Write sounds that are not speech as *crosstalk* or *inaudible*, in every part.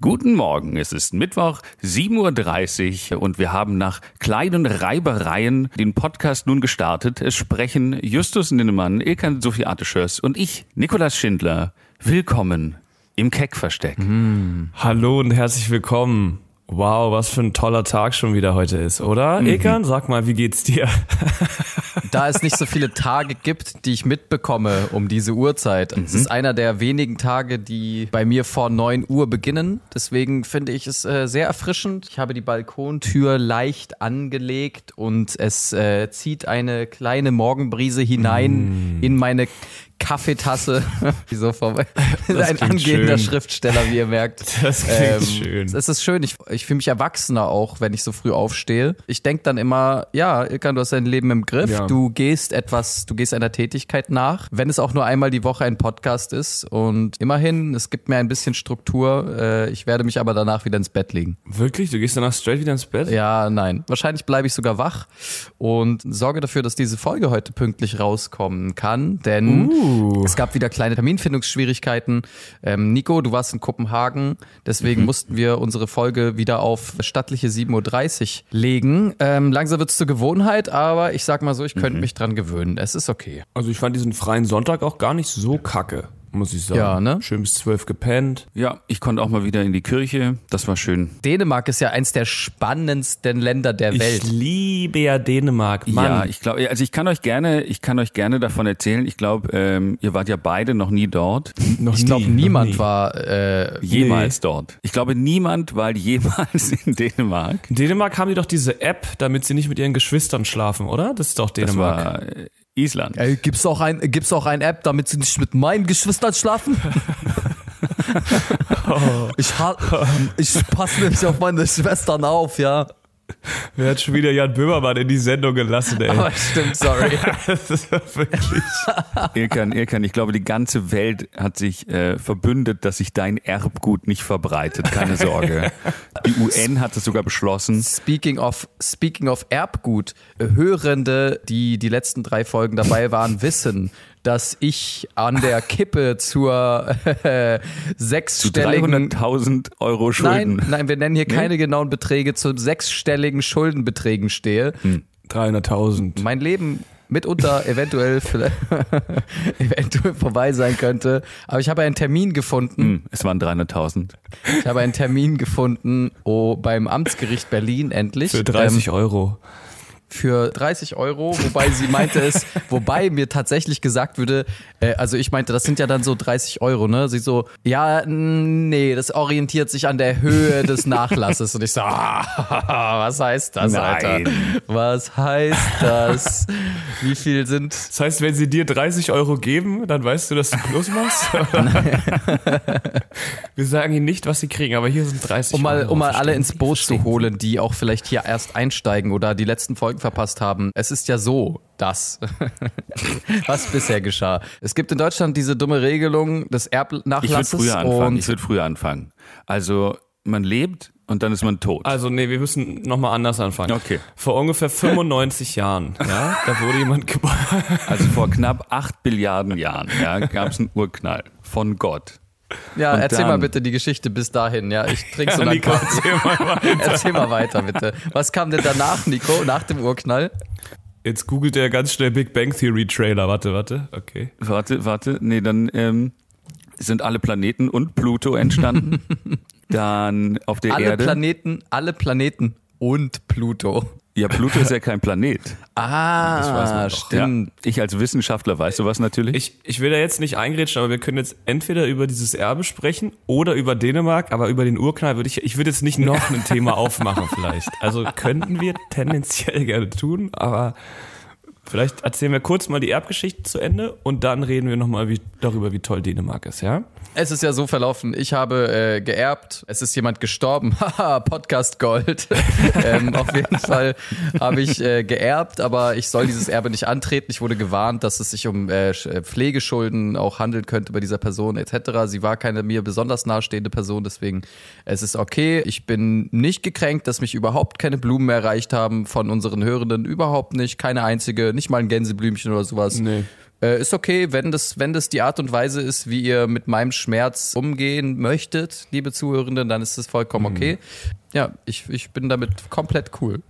Guten Morgen, es ist Mittwoch, 7.30 Uhr und wir haben nach kleinen Reibereien den Podcast nun gestartet. Es sprechen Justus Ninnemann, Ilkan Sophie Arteschörs und ich, Nikolas Schindler. Willkommen im Keckversteck. Mm. Hallo und herzlich willkommen. Wow, was für ein toller Tag schon wieder heute ist, oder? Mhm. Ekan, sag mal, wie geht's dir? *laughs* da es nicht so viele Tage gibt, die ich mitbekomme um diese Uhrzeit. Mhm. Es ist einer der wenigen Tage, die bei mir vor 9 Uhr beginnen. Deswegen finde ich es äh, sehr erfrischend. Ich habe die Balkontür leicht angelegt und es äh, zieht eine kleine Morgenbrise hinein mm. in meine Kaffeetasse. *laughs* Wieso vorbei? ein angehender schön. Schriftsteller, wie ihr merkt. *laughs* Das klingt ähm, schön. Es ist schön. Ich, ich fühle mich erwachsener auch, wenn ich so früh aufstehe. Ich denke dann immer, ja, Ilkan, du hast dein Leben im Griff. Ja. Du gehst etwas, du gehst einer Tätigkeit nach. Wenn es auch nur einmal die Woche ein Podcast ist. Und immerhin, es gibt mir ein bisschen Struktur. Äh, ich werde mich aber danach wieder ins Bett legen. Wirklich? Du gehst danach straight wieder ins Bett? Ja, nein. Wahrscheinlich bleibe ich sogar wach und sorge dafür, dass diese Folge heute pünktlich rauskommen kann. Denn uh. Es gab wieder kleine Terminfindungsschwierigkeiten. Ähm, Nico, du warst in Kopenhagen, deswegen mhm. mussten wir unsere Folge wieder auf stattliche 7.30 Uhr legen. Ähm, langsam wird es zur Gewohnheit, aber ich sag mal so, ich könnte mhm. mich dran gewöhnen. Es ist okay. Also ich fand diesen freien Sonntag auch gar nicht so kacke muss ich sagen. Ja, ne? Schön bis zwölf gepennt. Ja, ich konnte auch mal wieder in die Kirche. Das war schön. Dänemark ist ja eins der spannendsten Länder der ich Welt. Ich liebe ja Dänemark. Mann. Ja, ich glaube, also ich kann euch gerne, ich kann euch gerne davon erzählen. Ich glaube, ähm, ihr wart ja beide noch nie dort. Noch ich glaube, niemand nie. war äh, jemals nee. dort. Ich glaube, niemand war jemals *laughs* in Dänemark. In Dänemark haben die doch diese App, damit sie nicht mit ihren Geschwistern schlafen, oder? Das ist doch Dänemark. Das war, äh, Island. Ey, gibt's auch ein, gibt's auch ein App, damit sie nicht mit meinen Geschwistern schlafen? *laughs* ich, ich passe nämlich auf meine Schwestern auf, ja. *laughs* Wer hat schon wieder Jan Böhmermann in die Sendung gelassen, ey? Aber stimmt, sorry. *laughs* das ist wirklich. *laughs* Irkan, Irkan, ich glaube, die ganze Welt hat sich äh, verbündet, dass sich dein Erbgut nicht verbreitet. Keine Sorge. Die UN hat es sogar beschlossen. Speaking of, speaking of Erbgut, Hörende, die die letzten drei Folgen dabei waren, wissen, dass ich an der Kippe zur äh, sechsstelligen... Zu 300.000 Euro Schulden. Nein, nein, wir nennen hier nee? keine genauen Beträge, zu sechsstelligen Schuldenbeträgen stehe. Hm. 300.000. Mein Leben mitunter eventuell *laughs* eventuell vorbei sein könnte. Aber ich habe einen Termin gefunden. Hm, es waren 300.000. Ich habe einen Termin gefunden oh, beim Amtsgericht Berlin endlich. Für 30 ähm, Euro für 30 Euro, wobei sie meinte es, *laughs* wobei mir tatsächlich gesagt würde, äh, also ich meinte, das sind ja dann so 30 Euro, ne? Sie so, ja, nee, das orientiert sich an der Höhe des *laughs* Nachlasses. Und ich so, ah, *laughs* was heißt das, Nein. Alter? Was heißt das? Wie viel sind. Das heißt, wenn sie dir 30 Euro geben, dann weißt du, dass du Plus machst? Wir sagen ihnen nicht, was sie kriegen, aber hier sind 30 um mal, Euro. Um mal alle ins Boot zu holen, die auch vielleicht hier erst einsteigen oder die letzten Folgen verpasst haben. Es ist ja so, dass, *laughs* was bisher geschah. Es gibt in Deutschland diese dumme Regelung des Erbnachlasses. Ich würde früher anfangen. Ich würde früher anfangen. Also man lebt und dann ist man tot. Also nee, wir müssen nochmal anders anfangen. Okay. Vor ungefähr 95 *laughs* Jahren, ja, da wurde jemand geboren. Also vor knapp 8 Billiarden Jahren, ja, gab es einen Urknall von Gott. Ja, und erzähl dann, mal bitte die Geschichte bis dahin. Ja, ich trinke so *laughs* lange Erzähl mal weiter. *laughs* erzähl mal weiter, bitte. Was kam denn danach, Nico, nach dem Urknall? Jetzt googelt er ganz schnell Big Bang Theory Trailer. Warte, warte, okay. Warte, warte. Nee, dann ähm, sind alle Planeten und Pluto entstanden. *laughs* dann auf der alle Erde. Alle Planeten, alle Planeten und Pluto. Ja, Pluto ist ja kein Planet. *laughs* Ah, stimmt. Ja, ich als Wissenschaftler weiß sowas natürlich. Ich, ich will da jetzt nicht eingrätschen, aber wir können jetzt entweder über dieses Erbe sprechen oder über Dänemark, aber über den Urknall würde ich, ich würde jetzt nicht noch ein Thema aufmachen vielleicht. Also könnten wir tendenziell gerne tun, aber vielleicht erzählen wir kurz mal die Erbgeschichte zu Ende und dann reden wir nochmal wie, darüber, wie toll Dänemark ist, ja? Es ist ja so verlaufen, ich habe äh, geerbt, es ist jemand gestorben, *laughs* haha, Podcast Gold. *laughs* ähm, auf jeden Fall habe ich äh, geerbt, aber ich soll dieses Erbe nicht antreten. Ich wurde gewarnt, dass es sich um äh, äh, Pflegeschulden auch handeln könnte bei dieser Person etc. Sie war keine mir besonders nahestehende Person, deswegen es ist okay. Ich bin nicht gekränkt, dass mich überhaupt keine Blumen erreicht haben von unseren Hörenden, überhaupt nicht, keine einzige, nicht mal ein Gänseblümchen oder sowas. Nee. äh, ist okay, wenn das, wenn das die Art und Weise ist, wie ihr mit meinem Schmerz umgehen möchtet, liebe Zuhörenden, dann ist das vollkommen okay. Ja, ich, ich bin damit komplett cool.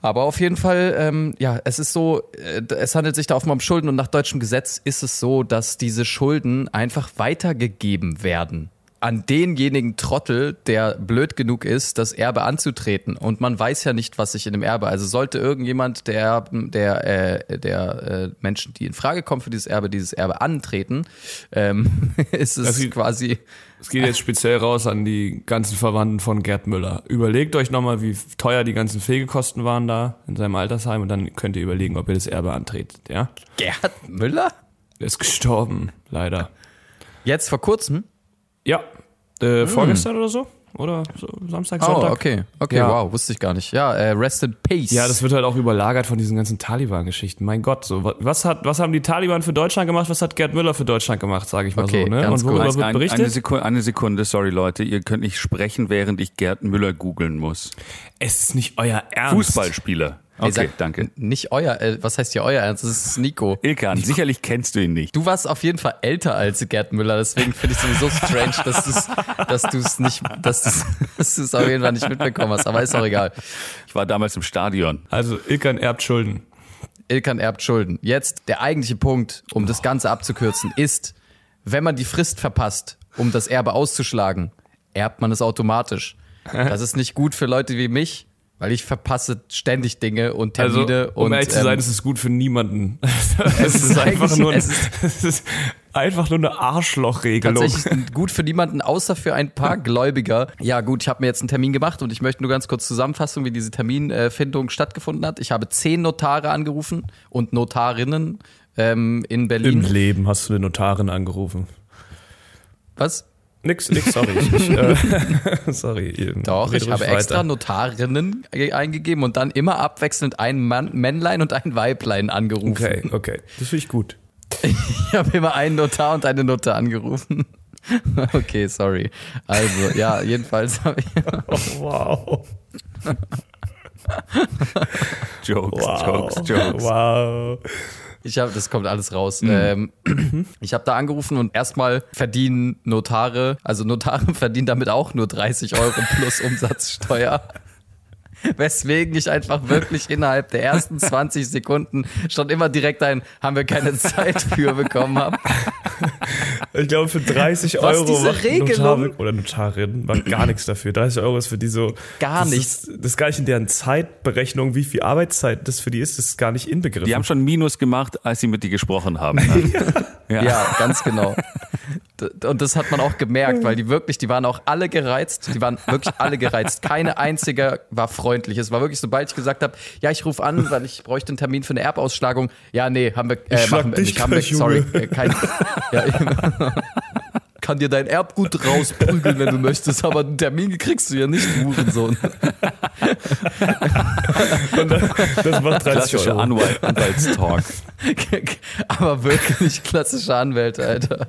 Aber auf jeden Fall, ähm, ja, es ist so, äh, es handelt sich da offenbar um Schulden und nach deutschem Gesetz ist es so, dass diese Schulden einfach weitergegeben werden an denjenigen Trottel, der blöd genug ist, das Erbe anzutreten. Und man weiß ja nicht, was sich in dem Erbe. Also sollte irgendjemand der der äh, der äh, Menschen, die in Frage kommen für dieses Erbe, dieses Erbe antreten, ähm, *laughs* ist es Also- quasi Es geht jetzt speziell raus an die ganzen Verwandten von Gerd Müller. Überlegt euch nochmal, wie teuer die ganzen Pflegekosten waren da in seinem Altersheim und dann könnt ihr überlegen, ob ihr das Erbe antretet, ja? Gerhard Müller. Der ist gestorben, leider. Jetzt vor kurzem. Ja, äh, vorgestern oder so? Oder so Samstag, Oh, Sonntag? okay, okay, Ja. wow, wusste ich gar nicht. Ja, äh, rest in peace. Ja, das wird halt auch überlagert von diesen ganzen Taliban-Geschichten. Mein Gott, so wa- was hat, was haben die Taliban für Deutschland gemacht? Was hat Gerd Müller für Deutschland gemacht, sage ich mal Okay, so. Ne? ganz Und worüber kurz. wird Ein, berichtet? eine, Sekunde, eine Sekunde, sorry Leute, ihr könnt nicht sprechen, während ich Gerd Müller googeln muss. es ist nicht euer Ernst. Fußballspieler. Ey, Okay, sag- danke. Nicht euer, äh, was heißt hier euer Ernst? Das ist Nico. Ilkan, sicherlich kennst du ihn nicht. Du warst auf jeden Fall älter als Gerd Müller, deswegen finde ich sowieso strange, dass du's, dass du es nicht, dass du's, *laughs* dass du's auf jeden Fall nicht mitbekommen hast. Aber ist auch egal. Ich war damals im Stadion. Also Ilkan erbt Schulden. Ilkan erbt Schulden. Jetzt der eigentliche Punkt, um das Ganze abzukürzen, ist, wenn man die Frist verpasst, um das Erbe auszuschlagen, erbt man es automatisch. Das ist nicht gut für Leute wie mich, weil ich verpasse ständig Dinge und Also, Termine um und ehrlich zu sein, ähm, ist es gut für niemanden. *laughs* *laughs* es ist, einfach nur, ein, es ist- *laughs* es ist einfach nur eine Arschlochregelung. tatsächlich gut für niemanden, außer für ein paar Gläubiger. Ja gut, ich habe mir jetzt einen Termin gemacht und ich möchte nur ganz kurz zusammenfassen, wie diese Terminfindung stattgefunden hat. Ich habe zehn Notare angerufen und Notarinnen ähm, in Im Berlin. Leben hast du eine Notarin angerufen. Was? Nix, nix, sorry. Ich, äh, *laughs* sorry. Doch, ich habe ruhig extra weiter. Notarinnen ge- eingegeben und dann immer abwechselnd ein Mann, Männlein und ein Weiblein angerufen. Okay, okay. Das finde ich gut. *laughs* Ich habe immer einen Notar und eine Notar angerufen. *laughs* Okay, sorry. Also, ja, jedenfalls habe ich. wow. Jokes, Wow. Jokes, Jokes. Wow. Ich habe, das kommt alles raus. Mhm. Ähm, ich habe da angerufen und erstmal verdienen Notare, also Notare *laughs* verdienen damit auch nur 30 Euro plus Umsatzsteuer. *laughs* Weswegen ich einfach wirklich innerhalb der ersten 20 Sekunden schon immer direkt ein, haben wir keine Zeit für bekommen habe. *laughs* Ich glaube, für 30 Was, Euro diese macht Regelung? Notar oder Notarin macht gar nichts dafür. 30 Euro ist für die so. Gar das nichts. Ist, das ist gar nicht in deren Zeitberechnung, wie viel Arbeitszeit das für die ist, das ist gar nicht inbegriffen. Die haben schon Minus gemacht, als sie mit dir gesprochen haben. Ne? *laughs* ja. Ja, ganz genau. Und das hat man auch gemerkt, weil die wirklich, die waren auch alle gereizt. Die waren wirklich alle gereizt. Keine einzige war freundlich. Es war wirklich, sobald ich gesagt habe, ja, ich rufe an, weil ich bräuchte einen Termin für eine Erbausschlagung. Ja, nee, haben wir, äh, Ich schlag machen wir dich nicht. Haben wir, sorry, äh, kein, *laughs* ja, *laughs* kann dir dein Erbgut rausprügeln, wenn du möchtest, aber einen Termin kriegst du ja nicht, Hurensohn. das macht 30 *laughs* Klassischer. Anwalt, Anwaltstalk. aber wirklich klassische Anwälte, Alter.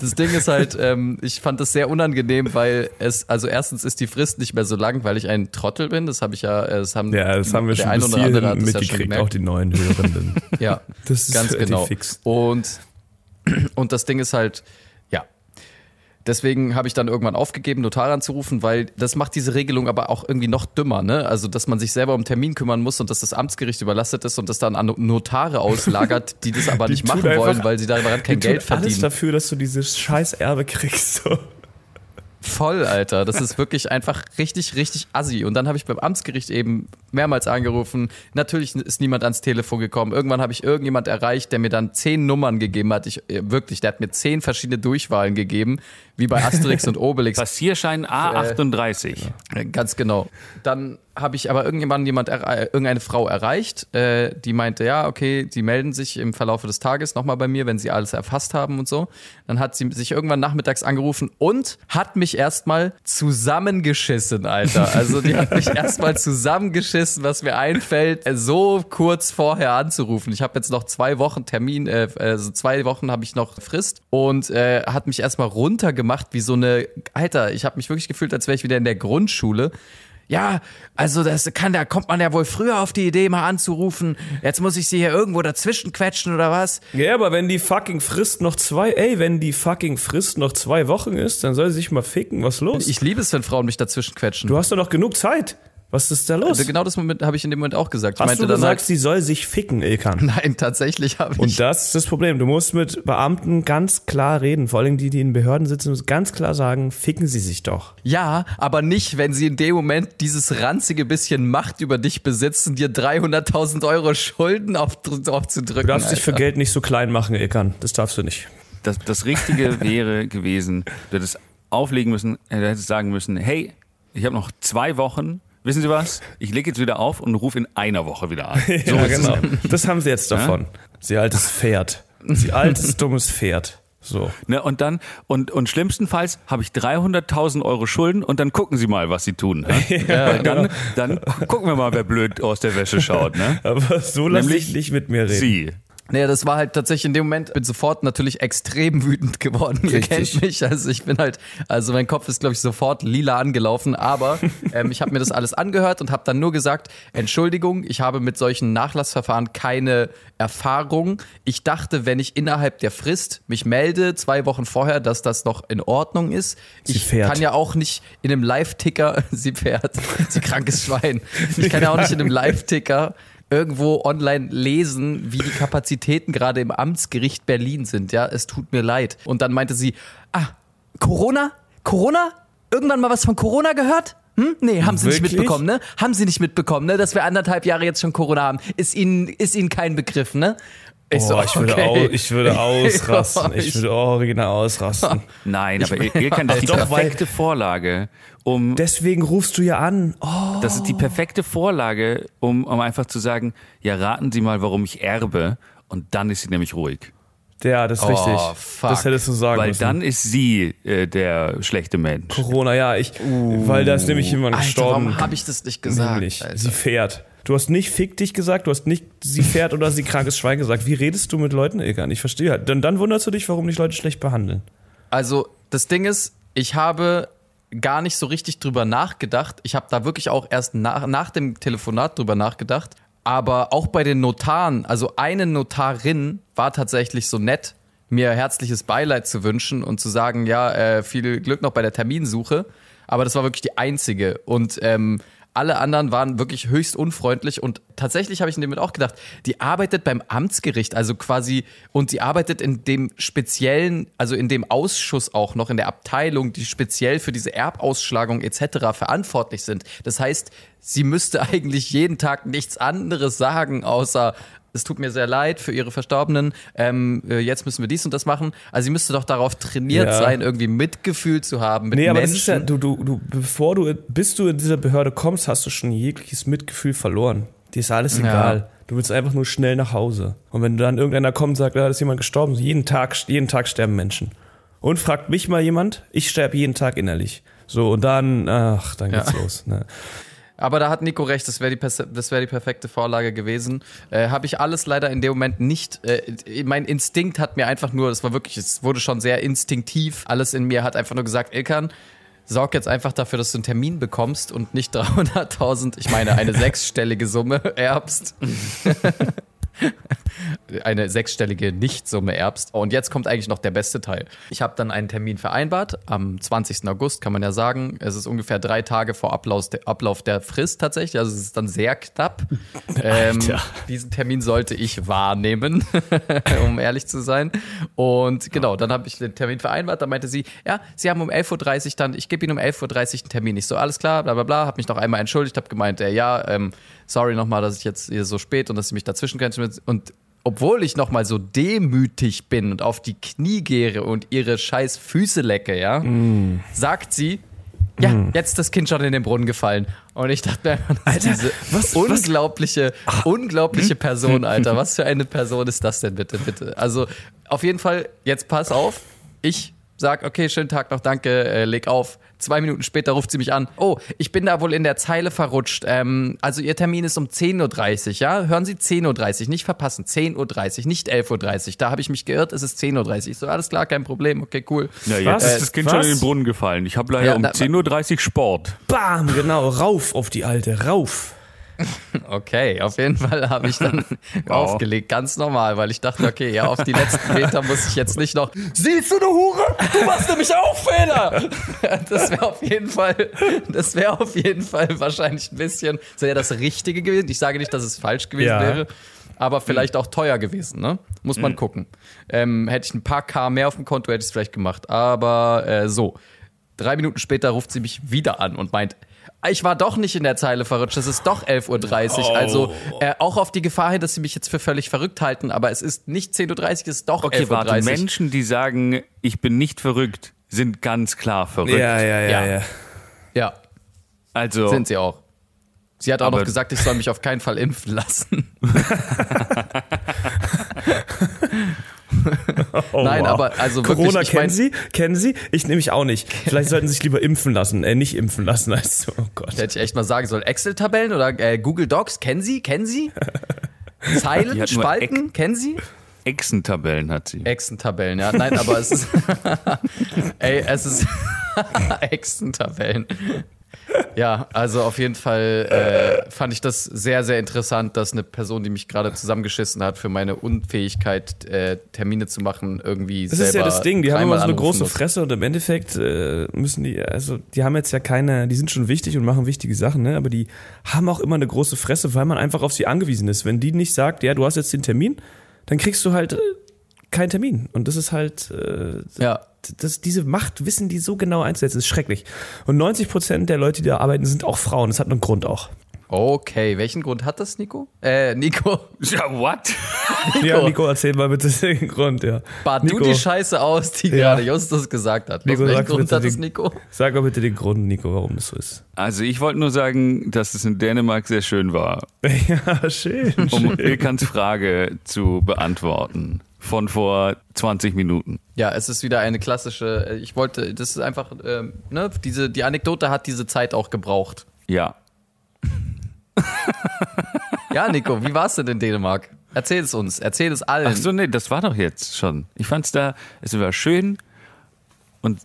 Das Ding ist halt, ähm, ich fand das sehr unangenehm, weil es, also erstens ist die Frist nicht mehr so lang, weil ich ein Trottel bin. Das habe ich ja, äh, das haben, Ja, das haben wir der schon ein bis oder andere hat hierhin das ja schon mitgekriegt, gemerkt. auch die neuen Hörenden. Ja, Das ist ganz genau. fix. Und, und das Ding ist halt, ja. Deswegen habe ich dann irgendwann aufgegeben, Notar anzurufen, weil das macht diese Regelung aber auch irgendwie noch dümmer, ne? Also, dass man sich selber um Termin kümmern muss und dass das Amtsgericht überlastet ist und das dann an Notare auslagert, die das *laughs* aber Die nicht machen wollen, einfach- weil sie daran kein Geld alles verdienen. dafür, dass du dieses scheiß Erbe kriegst. So. Voll, Alter. Das ist wirklich einfach richtig, richtig assi. Und dann habe ich beim Amtsgericht eben mehrmals angerufen. Natürlich ist niemand ans Telefon gekommen. Irgendwann habe ich irgendjemand erreicht, der mir dann zehn Nummern gegeben hat. Ich, äh, wirklich, der hat mir zehn verschiedene Durchwahlen gegeben, wie bei Asterix und Obelix. Passierschein A38. Äh, Ganz genau. Dann habe ich aber irgendjemanden, jemand, erre- irgendeine Frau erreicht, äh, die meinte, ja, okay, die melden sich im Verlauf des Tages nochmal bei mir, wenn sie alles erfasst haben und so. Dann hat sie sich irgendwann nachmittags angerufen und hat mich erstmal zusammengeschissen, Alter. Also die hat mich *laughs* erstmal zusammengeschissen, was mir einfällt, äh, so kurz vorher anzurufen. Ich habe jetzt noch zwei Wochen Termin, äh, also zwei Wochen habe ich noch Frist und äh, hat mich erstmal runtergemacht wie so eine, Alter, ich habe mich wirklich gefühlt, als wäre ich wieder in der Grundschule. Ja, also das kann, da kommt man ja wohl früher auf die Idee, mal anzurufen. Jetzt muss ich sie hier irgendwo dazwischen quetschen oder was? Ja, aber wenn die fucking Frist noch zwei, ey, wenn die fucking Frist noch zwei Wochen ist, dann soll sie sich mal ficken. Was los? Ich liebe es, wenn Frauen mich dazwischen quetschen. du hast doch noch genug Zeit. Was ist da los? also genau das Moment habe ich in dem Moment auch gesagt. Ich hast meinte du gesagt, halt, sie soll sich ficken, Ilkan? *laughs* nein, tatsächlich habe ich. Und das ist das Problem. Du musst mit Beamten ganz klar reden. Vor allem die, die in Behörden sitzen, musst ganz klar sagen, ficken sie sich doch. Ja, aber nicht, wenn sie in dem Moment dieses ranzige bisschen Macht über dich besitzen, dir 300.000 Euro Schulden auf, aufzudrücken. Du darfst dich für Alter. Geld nicht so klein machen, Ilkan. Das darfst du nicht. Das, das Richtige *laughs* wäre gewesen, du hättest auflegen müssen, du hättest sagen müssen, hey, ich habe noch zwei Wochen, wissen Sie was? Ich lege jetzt wieder auf und rufe in einer Woche wieder an. *laughs* So ja, genau. Das haben sie jetzt davon. Sie altes Pferd. Sie altes, *laughs* dummes Pferd. So. Ne, und dann, und, und schlimmstenfalls habe ich 300.000 Euro Schulden und dann gucken Sie mal, was Sie tun. Ne? *laughs* Weil dann, dann gucken wir mal, wer blöd aus der Wäsche schaut. Ne? Aber so lass Nämlich ich nicht mit mir reden. Sie. Naja, das war halt tatsächlich in dem Moment, bin sofort natürlich extrem *laughs* wütend geworden. Ihr Richtig. kennt mich, also ich bin halt, also mein Kopf ist, glaube ich, sofort lila angelaufen, aber *laughs* ähm, ich habe mir das alles angehört und habe dann nur gesagt, Entschuldigung, ich habe mit solchen Nachlassverfahren keine Erfahrung. Ich dachte, wenn ich innerhalb der Frist mich melde, zwei Wochen vorher, dass das noch in Ordnung ist. Sie ich fährt. kann ja auch nicht in einem Live-Ticker, *laughs* sie fährt, sie krankes Schwein. Ich kann ja auch nicht in einem Live-Ticker irgendwo online lesen, wie die Kapazitäten gerade im Amtsgericht Berlin sind. Ja, es tut mir leid. Und dann meinte sie, ah, Corona? Corona? Irgendwann mal was von Corona gehört? Hm? Nee, haben Sie nicht Wirklich? mitbekommen, ne? Haben Sie nicht mitbekommen, ne? Dass wir anderthalb Jahre jetzt schon Corona haben. Ist Ihnen, ist Ihnen kein Begriff, ne? Ich Oh, ich, würde okay. au, ich würde *laughs* ausrasten. Ich würde original ausrasten. *laughs* Nein, aber ihr, *laughs* kennt das ist die Doch, weil- perfekte Vorlage, um Deswegen rufst du ja an. Oh, Das ist die perfekte Vorlage, um, um einfach zu sagen, ja, raten Sie mal, warum ich erbe. Und dann ist sie nämlich ruhig. ja, das ist Oh, richtig. fuck. Das hättest du sagen Weil müssen. dann ist sie äh, der schlechte Mensch. Corona, ja, ich, weil da ist nämlich jemand Alter, gestorben. warum habe ich das nicht gesagt? Nämlich, sie fährt. Du hast nicht fick dich gesagt, du hast nicht sie fährt oder sie krankes Schwein gesagt. Wie redest du mit Leuten, Ilkan? Ich verstehe halt. Dann, dann wunderst du dich, warum dich Leute schlecht behandeln. Also, das Ding ist, ich habe gar nicht so richtig drüber nachgedacht. Ich habe da wirklich auch erst nach, nach dem Telefonat drüber nachgedacht. Aber auch bei den Notaren, also eine Notarin war tatsächlich so nett, mir herzliches Beileid zu wünschen und zu sagen, ja, äh, viel Glück noch bei der Terminsuche. Aber das war wirklich die einzige. Und ähm, alle anderen waren wirklich höchst unfreundlich und tatsächlich habe ich in dem auch gedacht, die arbeitet beim Amtsgericht, also quasi, und sie arbeitet in dem speziellen, also in dem Ausschuss auch noch, in der Abteilung, die speziell für diese Erbausschlagung etc. verantwortlich sind. Das heißt, sie müsste *laughs* eigentlich jeden Tag nichts anderes sagen, außer es tut mir sehr leid für ihre Verstorbenen, ähm, äh, jetzt müssen wir dies und das machen. Also sie müsste doch darauf trainiert Ja. sein, irgendwie Mitgefühl zu haben mit Nee, aber Menschen. das ist ja, du, du, du, bevor du, bis du in dieser Behörde kommst, hast du schon jegliches Mitgefühl verloren. Dir ist alles Ja. egal. Du willst einfach nur schnell nach Hause. Und wenn dann irgendeiner kommt und sagt, da ist jemand gestorben, jeden Tag, jeden Tag sterben Menschen. Und fragt mich mal jemand, ich sterbe jeden Tag innerlich. So, und dann, ach, dann geht's Ja. los. Ne? Aber da hat Nico recht, das wäre die, das wär die perfekte Vorlage gewesen. Äh, Habe ich alles leider in dem Moment nicht. Äh, mein Instinkt hat mir einfach nur, das war wirklich, es wurde schon sehr instinktiv. Alles in mir hat einfach nur gesagt, Ilkan, sorg jetzt einfach dafür, dass du einen Termin bekommst und nicht *laughs* 300.000, ich meine eine *laughs* sechsstellige Summe erbst. *laughs* *laughs* eine sechsstellige Nichtsumme erbst. Und jetzt kommt eigentlich noch der beste Teil. Ich habe dann einen Termin vereinbart. Am 20. August kann man ja sagen, es ist ungefähr drei Tage vor Ablauf der, Ablauf der Frist tatsächlich. Also es ist dann sehr knapp. *laughs* Ähm, diesen Termin sollte ich wahrnehmen, *laughs* um ehrlich zu sein. Und genau, dann habe ich den Termin vereinbart. Da meinte sie, ja, Sie haben um 11.30 Uhr dann, ich gebe Ihnen um 11.30 Uhr einen Termin. Ich so, alles klar, bla bla bla. Habe mich noch einmal entschuldigt, habe gemeint, äh, ja, ähm, sorry nochmal, dass ich jetzt hier so spät und dass Sie mich dazwischen können. Und obwohl ich nochmal so demütig bin und auf die Knie gehe und ihre scheiß Füße lecke, ja, sagt sie, ja, jetzt ist das Kind schon in den Brunnen gefallen. Und ich dachte mir *laughs* Alter, diese was- unglaubliche, unglaubliche Person, Alter. Was für eine Person ist das denn bitte, bitte? Also, auf jeden Fall, jetzt pass auf, ich sag, okay, schönen Tag noch, danke, äh, leg auf. Zwei Minuten später ruft sie mich an. Oh, ich bin da wohl in der Zeile verrutscht. Ähm, also Ihr Termin ist um 10.30 Uhr, ja? Hören Sie 10.30 Uhr, nicht verpassen. 10.30 Uhr, nicht 11.30 Uhr. Da habe ich mich geirrt, es ist 10.30 Uhr. So, alles klar, kein Problem, okay, cool. Na, jetzt Was? ist das Kind Was? schon in den Brunnen gefallen. Ich habe leider Ja, um na- 10.30 Uhr Sport. Bam, genau, rauf auf die alte, rauf. *laughs* Okay, auf jeden Fall habe ich dann *laughs* *laughs* aufgelegt, ganz normal, weil ich dachte, okay, ja, auf die letzten Meter muss ich jetzt nicht noch. Siehst du, du Hure? Du machst nämlich auch Fehler. Das wäre auf jeden Fall, das wäre auf jeden Fall wahrscheinlich ein bisschen, das wäre das Richtige gewesen. Ich sage nicht, dass es falsch gewesen Ja. wäre, aber vielleicht auch teuer gewesen, ne? Muss man gucken. Ähm, hätte ich ein paar K mehr auf dem Konto, hätte ich es vielleicht gemacht. Aber äh, so, drei Minuten später ruft sie mich wieder an und meint, ich war doch nicht in der Zeile verrutscht, es ist doch 11.30 Uhr. Also äh, auch auf die Gefahr hin, dass sie mich jetzt für völlig verrückt halten, aber es ist nicht 10.30 Uhr, es ist doch Okay, 11.30 warte. Uhr. Menschen, die sagen, ich bin nicht verrückt, sind ganz klar verrückt. Ja, ja, ja, Ja. ja. Also, sind sie auch. Sie hat auch noch gesagt, ich soll mich auf keinen Fall impfen lassen. *laughs* *laughs* *laughs* Oh, Nein, wow. aber also Corona wirklich, ich kennen mein- Sie? Kennen Sie? Ich nämlich auch nicht. Vielleicht sollten Sie sich lieber impfen lassen. Äh, nicht impfen lassen. Also, oh Gott. Hätte ich echt mal sagen sollen. Excel-Tabellen oder äh, Google Docs, kennen Sie? Kennen Sie? Zeilen, Spalten, kennen Sie? Echsentabellen hat sie. Excel-Tabellen, ja. Nein, aber es ist. *laughs* *laughs* ey, es ist. Excel-Tabellen. Ja, also auf jeden Fall äh, fand ich das sehr, sehr interessant, dass eine Person, die mich gerade zusammengeschissen hat für meine Unfähigkeit, äh, Termine zu machen, irgendwie Das selber ist ja das Ding, die haben immer so eine große muss. Fresse und im Endeffekt äh, müssen die, also die haben jetzt ja keine, die sind schon wichtig und machen wichtige Sachen, ne? aber die haben auch immer eine große Fresse, weil man einfach auf sie angewiesen ist. Wenn die nicht sagt, ja, du hast jetzt den Termin, dann kriegst du halt äh, keinen Termin. Und das ist halt, äh, Ja. Das, diese Macht wissen die so genau einzusetzen, das ist schrecklich. Und 90 Prozent der Leute, die da arbeiten, sind auch Frauen. Das hat einen Grund auch. Okay, welchen Grund hat das, Nico? Äh, Nico, *laughs* Ja, what? Ja, Nico, erzähl mal bitte den Grund, ja. bad Nico, du die Scheiße aus, die Ja. gerade Justus gesagt hat. Nico, welchen Grund bitte hat den- Nico? Sag mal bitte den Grund, Nico, warum das so ist. Also ich wollte nur sagen, dass es in Dänemark sehr schön war, *laughs* ja, schön. um Ilkans Frage zu beantworten. Von vor 20 Minuten. Ja, es ist wieder eine klassische, äh, ich wollte, das ist einfach, ähm, ne, diese, die Anekdote hat diese Zeit auch gebraucht. Ja. *laughs* Ja, Nico, wie war's denn in Dänemark? Erzähl es uns, erzähl es allen. Ach so, nee, das war doch jetzt schon. Ich fand's da, es war schön und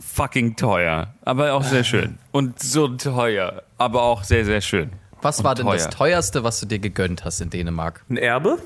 fucking teuer, aber auch sehr schön. Und so teuer, aber auch sehr, sehr schön. was und war denn das teuer. teuerste, was du dir gegönnt hast in Dänemark? Ein Erbe?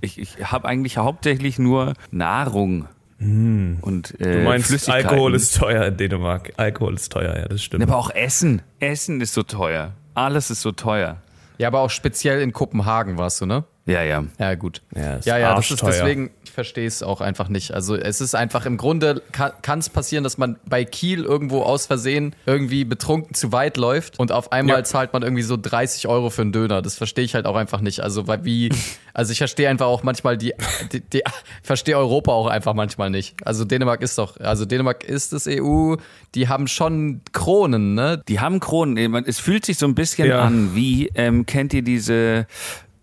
Ich, ich habe eigentlich hauptsächlich nur Nahrung und äh, Du meinst. Alkohol ist teuer in Dänemark. Alkohol ist teuer, ja, das stimmt. Aber auch Essen. Essen ist so teuer. Alles ist so teuer. Ja, aber auch speziell in Kopenhagen warst du, ne? Ja, ja. Ja, gut. Ja, ja, ja, das ist deswegen, ich verstehe es auch einfach nicht. Also es ist einfach im Grunde, kann es passieren, dass man bei Kiel irgendwo aus Versehen irgendwie betrunken zu weit läuft und auf einmal Ja. zahlt man irgendwie so 30 Euro für einen Döner. Das verstehe ich halt auch einfach nicht. Also weil wie, also ich verstehe einfach auch manchmal die, die, die ich verstehe Europa auch einfach manchmal nicht. Also Dänemark ist doch, also Dänemark ist das EU, die haben schon Kronen, ne? Die haben Kronen. Es fühlt sich so ein bisschen Ja. an wie, ähm, kennt ihr diese,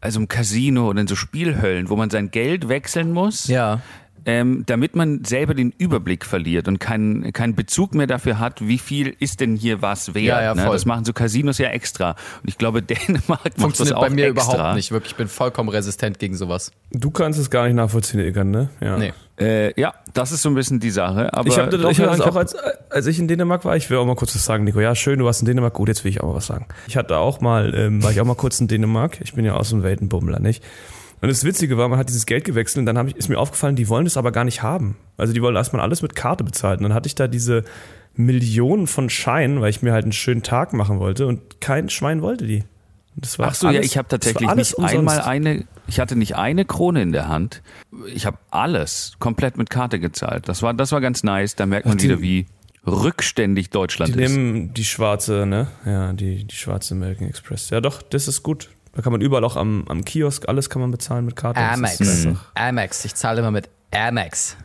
also im Casino oder in so Spielhöllen, wo man sein Geld wechseln muss? Ja. Ähm, damit man selber den Überblick verliert und keinen keinen Bezug mehr dafür hat, wie viel ist denn hier was wert. Ja, ja, ne? Das machen so Casinos ja extra. Und ich glaube, *laughs* Dänemark macht das Funktioniert auch bei mir extra. überhaupt nicht, wirklich. Ich bin vollkommen resistent gegen sowas. Du kannst es gar nicht nachvollziehen, Ilkan, ne? Ja. Nee. Äh, ja, das ist so ein bisschen die Sache. Aber Ich habe ich hab ich auch, hab- als, als ich in Dänemark war, ich will auch mal kurz was sagen, Nico. Ja, schön, du warst in Dänemark. Gut, jetzt will ich auch mal was sagen. Ich hatte auch mal, ähm, war ich auch mal kurz in Dänemark. Ich bin ja aus dem Weltenbummler, nicht? Und das Witzige war, man hat dieses Geld gewechselt und dann ich, ist mir aufgefallen, die wollen das aber gar nicht haben. Also die wollen erstmal alles mit Karte bezahlen. Und dann hatte ich da diese Millionen von Scheinen, weil ich mir halt einen schönen Tag machen wollte und kein Schwein wollte die. Das war Ach so, ja, alles- ich habe tatsächlich nicht umsonst. einmal eine, ich hatte nicht eine Krone in der Hand. Ich habe alles komplett mit Karte gezahlt. Das war, das war ganz nice. Da merkt man Ach, die- wieder, wie rückständig Deutschland Die ist. nehmen die schwarze, ne? Ja, die, die schwarze American Express. Ja, doch, das ist gut. Da kann man überall auch am, am Kiosk, alles kann man bezahlen mit Karte. Amex. Amex. Ich zahle immer mit Amex.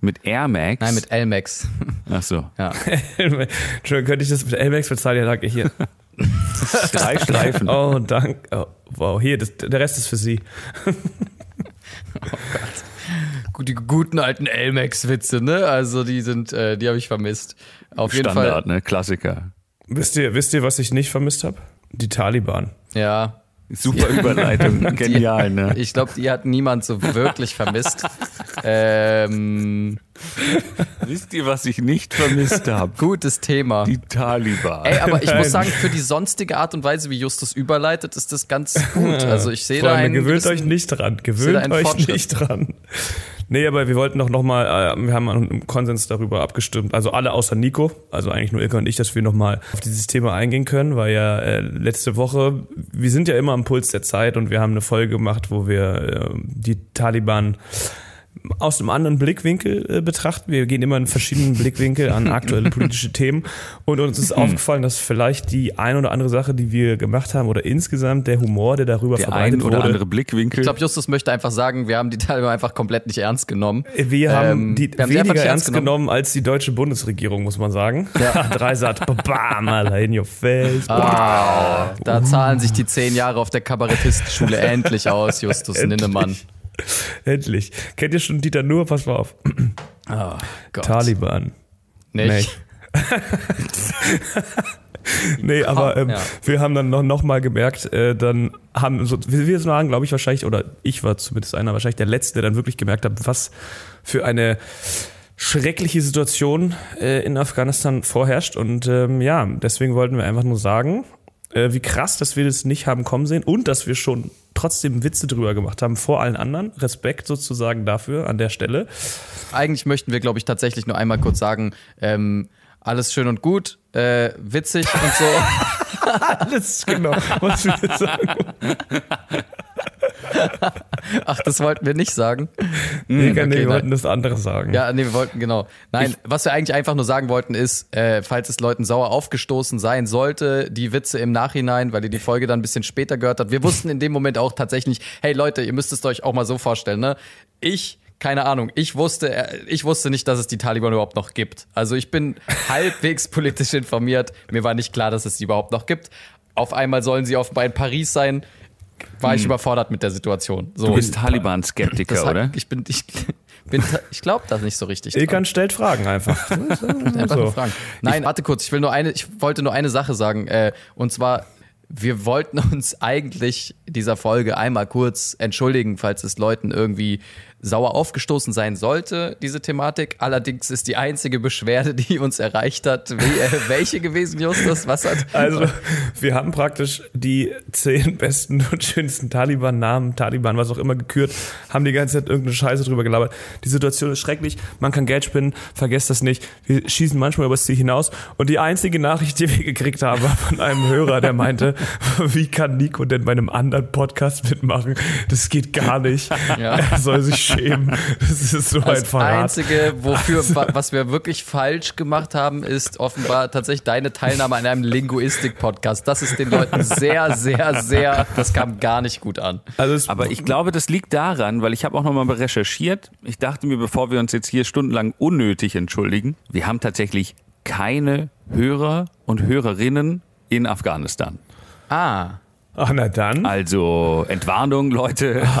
Mit Air Max. Nein, mit Elmex. *laughs* Ach so. Ja. *laughs* Entschuldigung, könnte ich das mit Amex bezahlen? Ja, danke, hier. *laughs* Drei Streifen. Oh, danke. Oh, wow, hier, das, der Rest ist für Sie. die guten alten Elmex-Witze, ne? Also die sind, äh, die habe ich vermisst. Auf jeden Standard, Fall. ne? Klassiker. Wisst ihr, wisst ihr, was ich nicht vermisst habe? Die Taliban. Ja. Super Überleitung. *laughs* Genial, ne? Ich glaube, die hat niemand so wirklich vermisst. ähm, Wisst ihr, was ich nicht vermisst habe? gutes Thema. Die Taliban. Ey, aber ich Nein. muss sagen, für die sonstige Art und Weise, wie Justus überleitet, ist das ganz gut. Also ich sehe da einen gewöhnt gewissen- euch nicht dran. Gewöhnt euch nicht dran. Nee, aber wir wollten doch nochmal, äh, wir haben im Konsens darüber abgestimmt, also alle außer Nico, also eigentlich nur Ilka und ich, dass wir nochmal auf dieses Thema eingehen können, weil ja äh, letzte Woche, wir sind ja immer am Puls der Zeit und wir haben eine Folge gemacht, wo wir äh, die Taliban aus einem anderen Blickwinkel äh, betrachten. Wir gehen immer in verschiedenen Blickwinkel an *laughs* aktuelle politische Themen. Und uns ist aufgefallen, dass vielleicht die ein oder andere Sache, die wir gemacht haben, oder insgesamt der Humor, der darüber Der verbreitet ein oder wurde, andere Blickwinkel. Ich glaube, Justus möchte einfach sagen, wir haben die Taliban einfach komplett nicht ernst genommen. Wir haben Ähm, die wir haben weniger nicht ernst genommen. als die deutsche Bundesregierung, muss man sagen. Ja. *laughs* Dreisat, bam, Alter, in your face. Ah, da zahlen sich die zehn Jahre auf der Kabarettistenschule *laughs* endlich aus, Justus Endlich. Ninnemann. *laughs* Endlich. Kennt ihr schon Dieter Nuhr? Pass mal auf. Oh Gott. Taliban. Nicht. Nee, *laughs* aber ähm, Ja. wir haben dann noch, noch mal gemerkt, äh, dann haben so, wir, wir waren, glaube ich, wahrscheinlich, oder ich war zumindest einer, wahrscheinlich der Letzte, der dann wirklich gemerkt hat, was für eine schreckliche Situation äh, in Afghanistan vorherrscht. Und ähm, ja, deswegen wollten wir einfach nur sagen, äh, wie krass, dass wir das nicht haben kommen sehen und dass wir schon trotzdem Witze drüber gemacht haben vor allen anderen. Respekt sozusagen dafür an der Stelle. Eigentlich möchten wir, glaube ich, tatsächlich nur einmal kurz sagen, ähm, alles schön und gut, äh, witzig und so. *laughs* Alles genau, was wir sagen. *laughs* *laughs* Ach, das wollten wir nicht sagen. Nee, okay, okay, wir nein. wollten das andere sagen. Ja, nee, wir wollten, genau. Nein, was wir eigentlich einfach nur sagen wollten ist, äh, falls es Leuten sauer aufgestoßen sein sollte, die Witze im Nachhinein, weil ihr die Folge dann ein bisschen später gehört habt. Wir wussten in dem Moment auch tatsächlich, hey Leute, ihr müsst es euch auch mal so vorstellen, ne? Ich, keine Ahnung, ich wusste, äh, ich wusste nicht, dass es die Taliban überhaupt noch gibt. Also ich bin *laughs* halbwegs politisch informiert. Mir war nicht klar, dass es sie überhaupt noch gibt. Auf einmal sollen sie offenbar in Paris sein. War ich überfordert mit der Situation. So. du bist Taliban-Skeptiker, oder? Ich bin, ich *laughs* bin, ich glaube das nicht so richtig. Ilkan stellt Fragen einfach. *laughs* Einfach so. nur fragen. Nein, warte kurz, ich will nur eine, ich wollte nur eine Sache sagen. Äh, und zwar, wir wollten uns eigentlich dieser Folge einmal kurz entschuldigen, falls es Leuten irgendwie sauer aufgestoßen sein sollte, diese Thematik. Allerdings ist die einzige Beschwerde, die uns erreicht hat, wie, äh, welche gewesen, Justus? Was hat? Also, wir haben praktisch die zehn besten und schönsten Taliban-Namen, Taliban, was auch immer, gekürt, haben die ganze Zeit irgendeine Scheiße drüber gelabert. Die Situation ist schrecklich, man kann Geld spinnen, vergesst das nicht. Wir schießen manchmal übers Ziel hinaus. Und die einzige Nachricht, die wir gekriegt haben, war von einem Hörer, der meinte, *laughs* wie kann Nico denn bei einem anderen Podcast mitmachen? Das geht gar nicht. Ja. Er soll sich schämen. *laughs* Das ist so ein Das Verrat. Einzige, wofür, wa- was wir wirklich falsch gemacht haben, ist offenbar tatsächlich deine Teilnahme an einem Linguistik-Podcast. Das ist den Leuten sehr, sehr, sehr, das kam gar nicht gut an. Also Aber ich glaube, das liegt daran, weil ich habe auch noch mal recherchiert. Ich dachte mir, bevor wir uns jetzt hier stundenlang unnötig entschuldigen, wir haben tatsächlich keine Hörer und Hörerinnen in Afghanistan. Ah, ach na dann. Also Entwarnung, Leute. *laughs*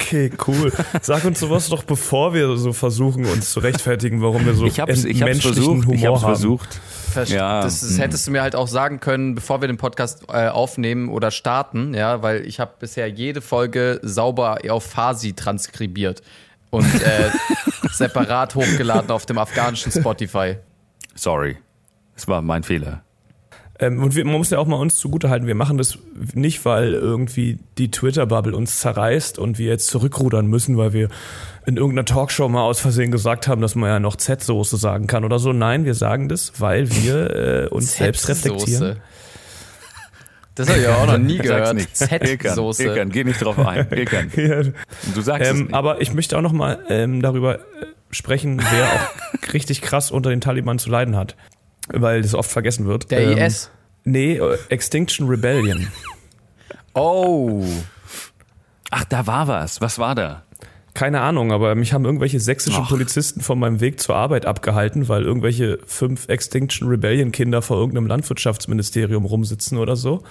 Okay, cool. Sag uns sowas doch, bevor wir so versuchen, uns zu rechtfertigen, warum wir so Ich habe es ich hab's menschlichen versucht. Humor Ich hab's haben. versucht. Verst- Ja, das, das hättest du mir halt auch sagen können, bevor wir den Podcast äh, aufnehmen oder starten, ja, weil ich habe bisher jede Folge sauber auf Farsi transkribiert und äh, *laughs* separat hochgeladen auf dem afghanischen Spotify. Sorry. Das war mein Fehler. Ähm, und wir, man muss ja auch mal uns zugutehalten, wir machen das nicht, weil irgendwie die Twitter-Bubble uns zerreißt und wir jetzt zurückrudern müssen, weil wir in irgendeiner Talkshow mal aus Versehen gesagt haben, dass man ja noch Z-Soße sagen kann oder so. Nein, wir sagen das, weil wir äh, uns selbst Z-Soße. reflektieren. Das habe ich ja auch noch nie *laughs* gehört. Z-Soße. Ilkan, geh nicht drauf ein. Ilkan, *laughs* Ja. du sagst es Ähm, nicht. aber ich möchte auch noch mal ähm, darüber äh, sprechen, wer auch *laughs* richtig krass unter den Taliban zu leiden hat, weil das oft vergessen wird. Der ähm, IS. Nee, äh, Extinction Rebellion. Oh. Ach, da war was. Was war da? Keine Ahnung, aber mich haben irgendwelche sächsischen Ach. Polizisten von meinem Weg zur Arbeit abgehalten, weil irgendwelche fünf Extinction Rebellion Kinder vor irgendeinem Landwirtschaftsministerium rumsitzen oder so.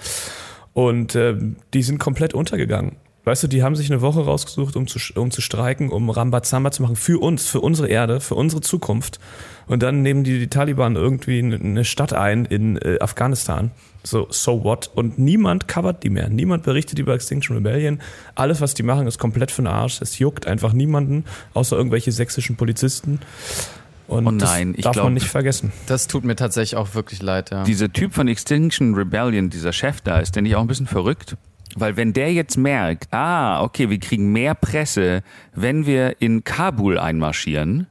Und ähm, die sind komplett untergegangen. Weißt du, die haben sich eine Woche rausgesucht, um zu, um zu streiken, um Rambazamba zu machen für uns, für unsere Erde, für unsere Zukunft. Und dann nehmen die, die Taliban irgendwie eine Stadt ein in äh, Afghanistan. So, so what? Und niemand covert die mehr. Niemand berichtet über Extinction Rebellion. Alles, was die machen, ist komplett für den Arsch. Es juckt einfach niemanden, außer irgendwelche sächsischen Polizisten. Und Oh nein, das ich darf glaub- man nicht vergessen. Das tut mir tatsächlich auch wirklich leid, ja. Dieser Typ von Extinction Rebellion, dieser Chef da, ist der nicht auch ein bisschen verrückt? Weil wenn der jetzt merkt, ah, okay, wir kriegen mehr Presse, wenn wir in Kabul einmarschieren,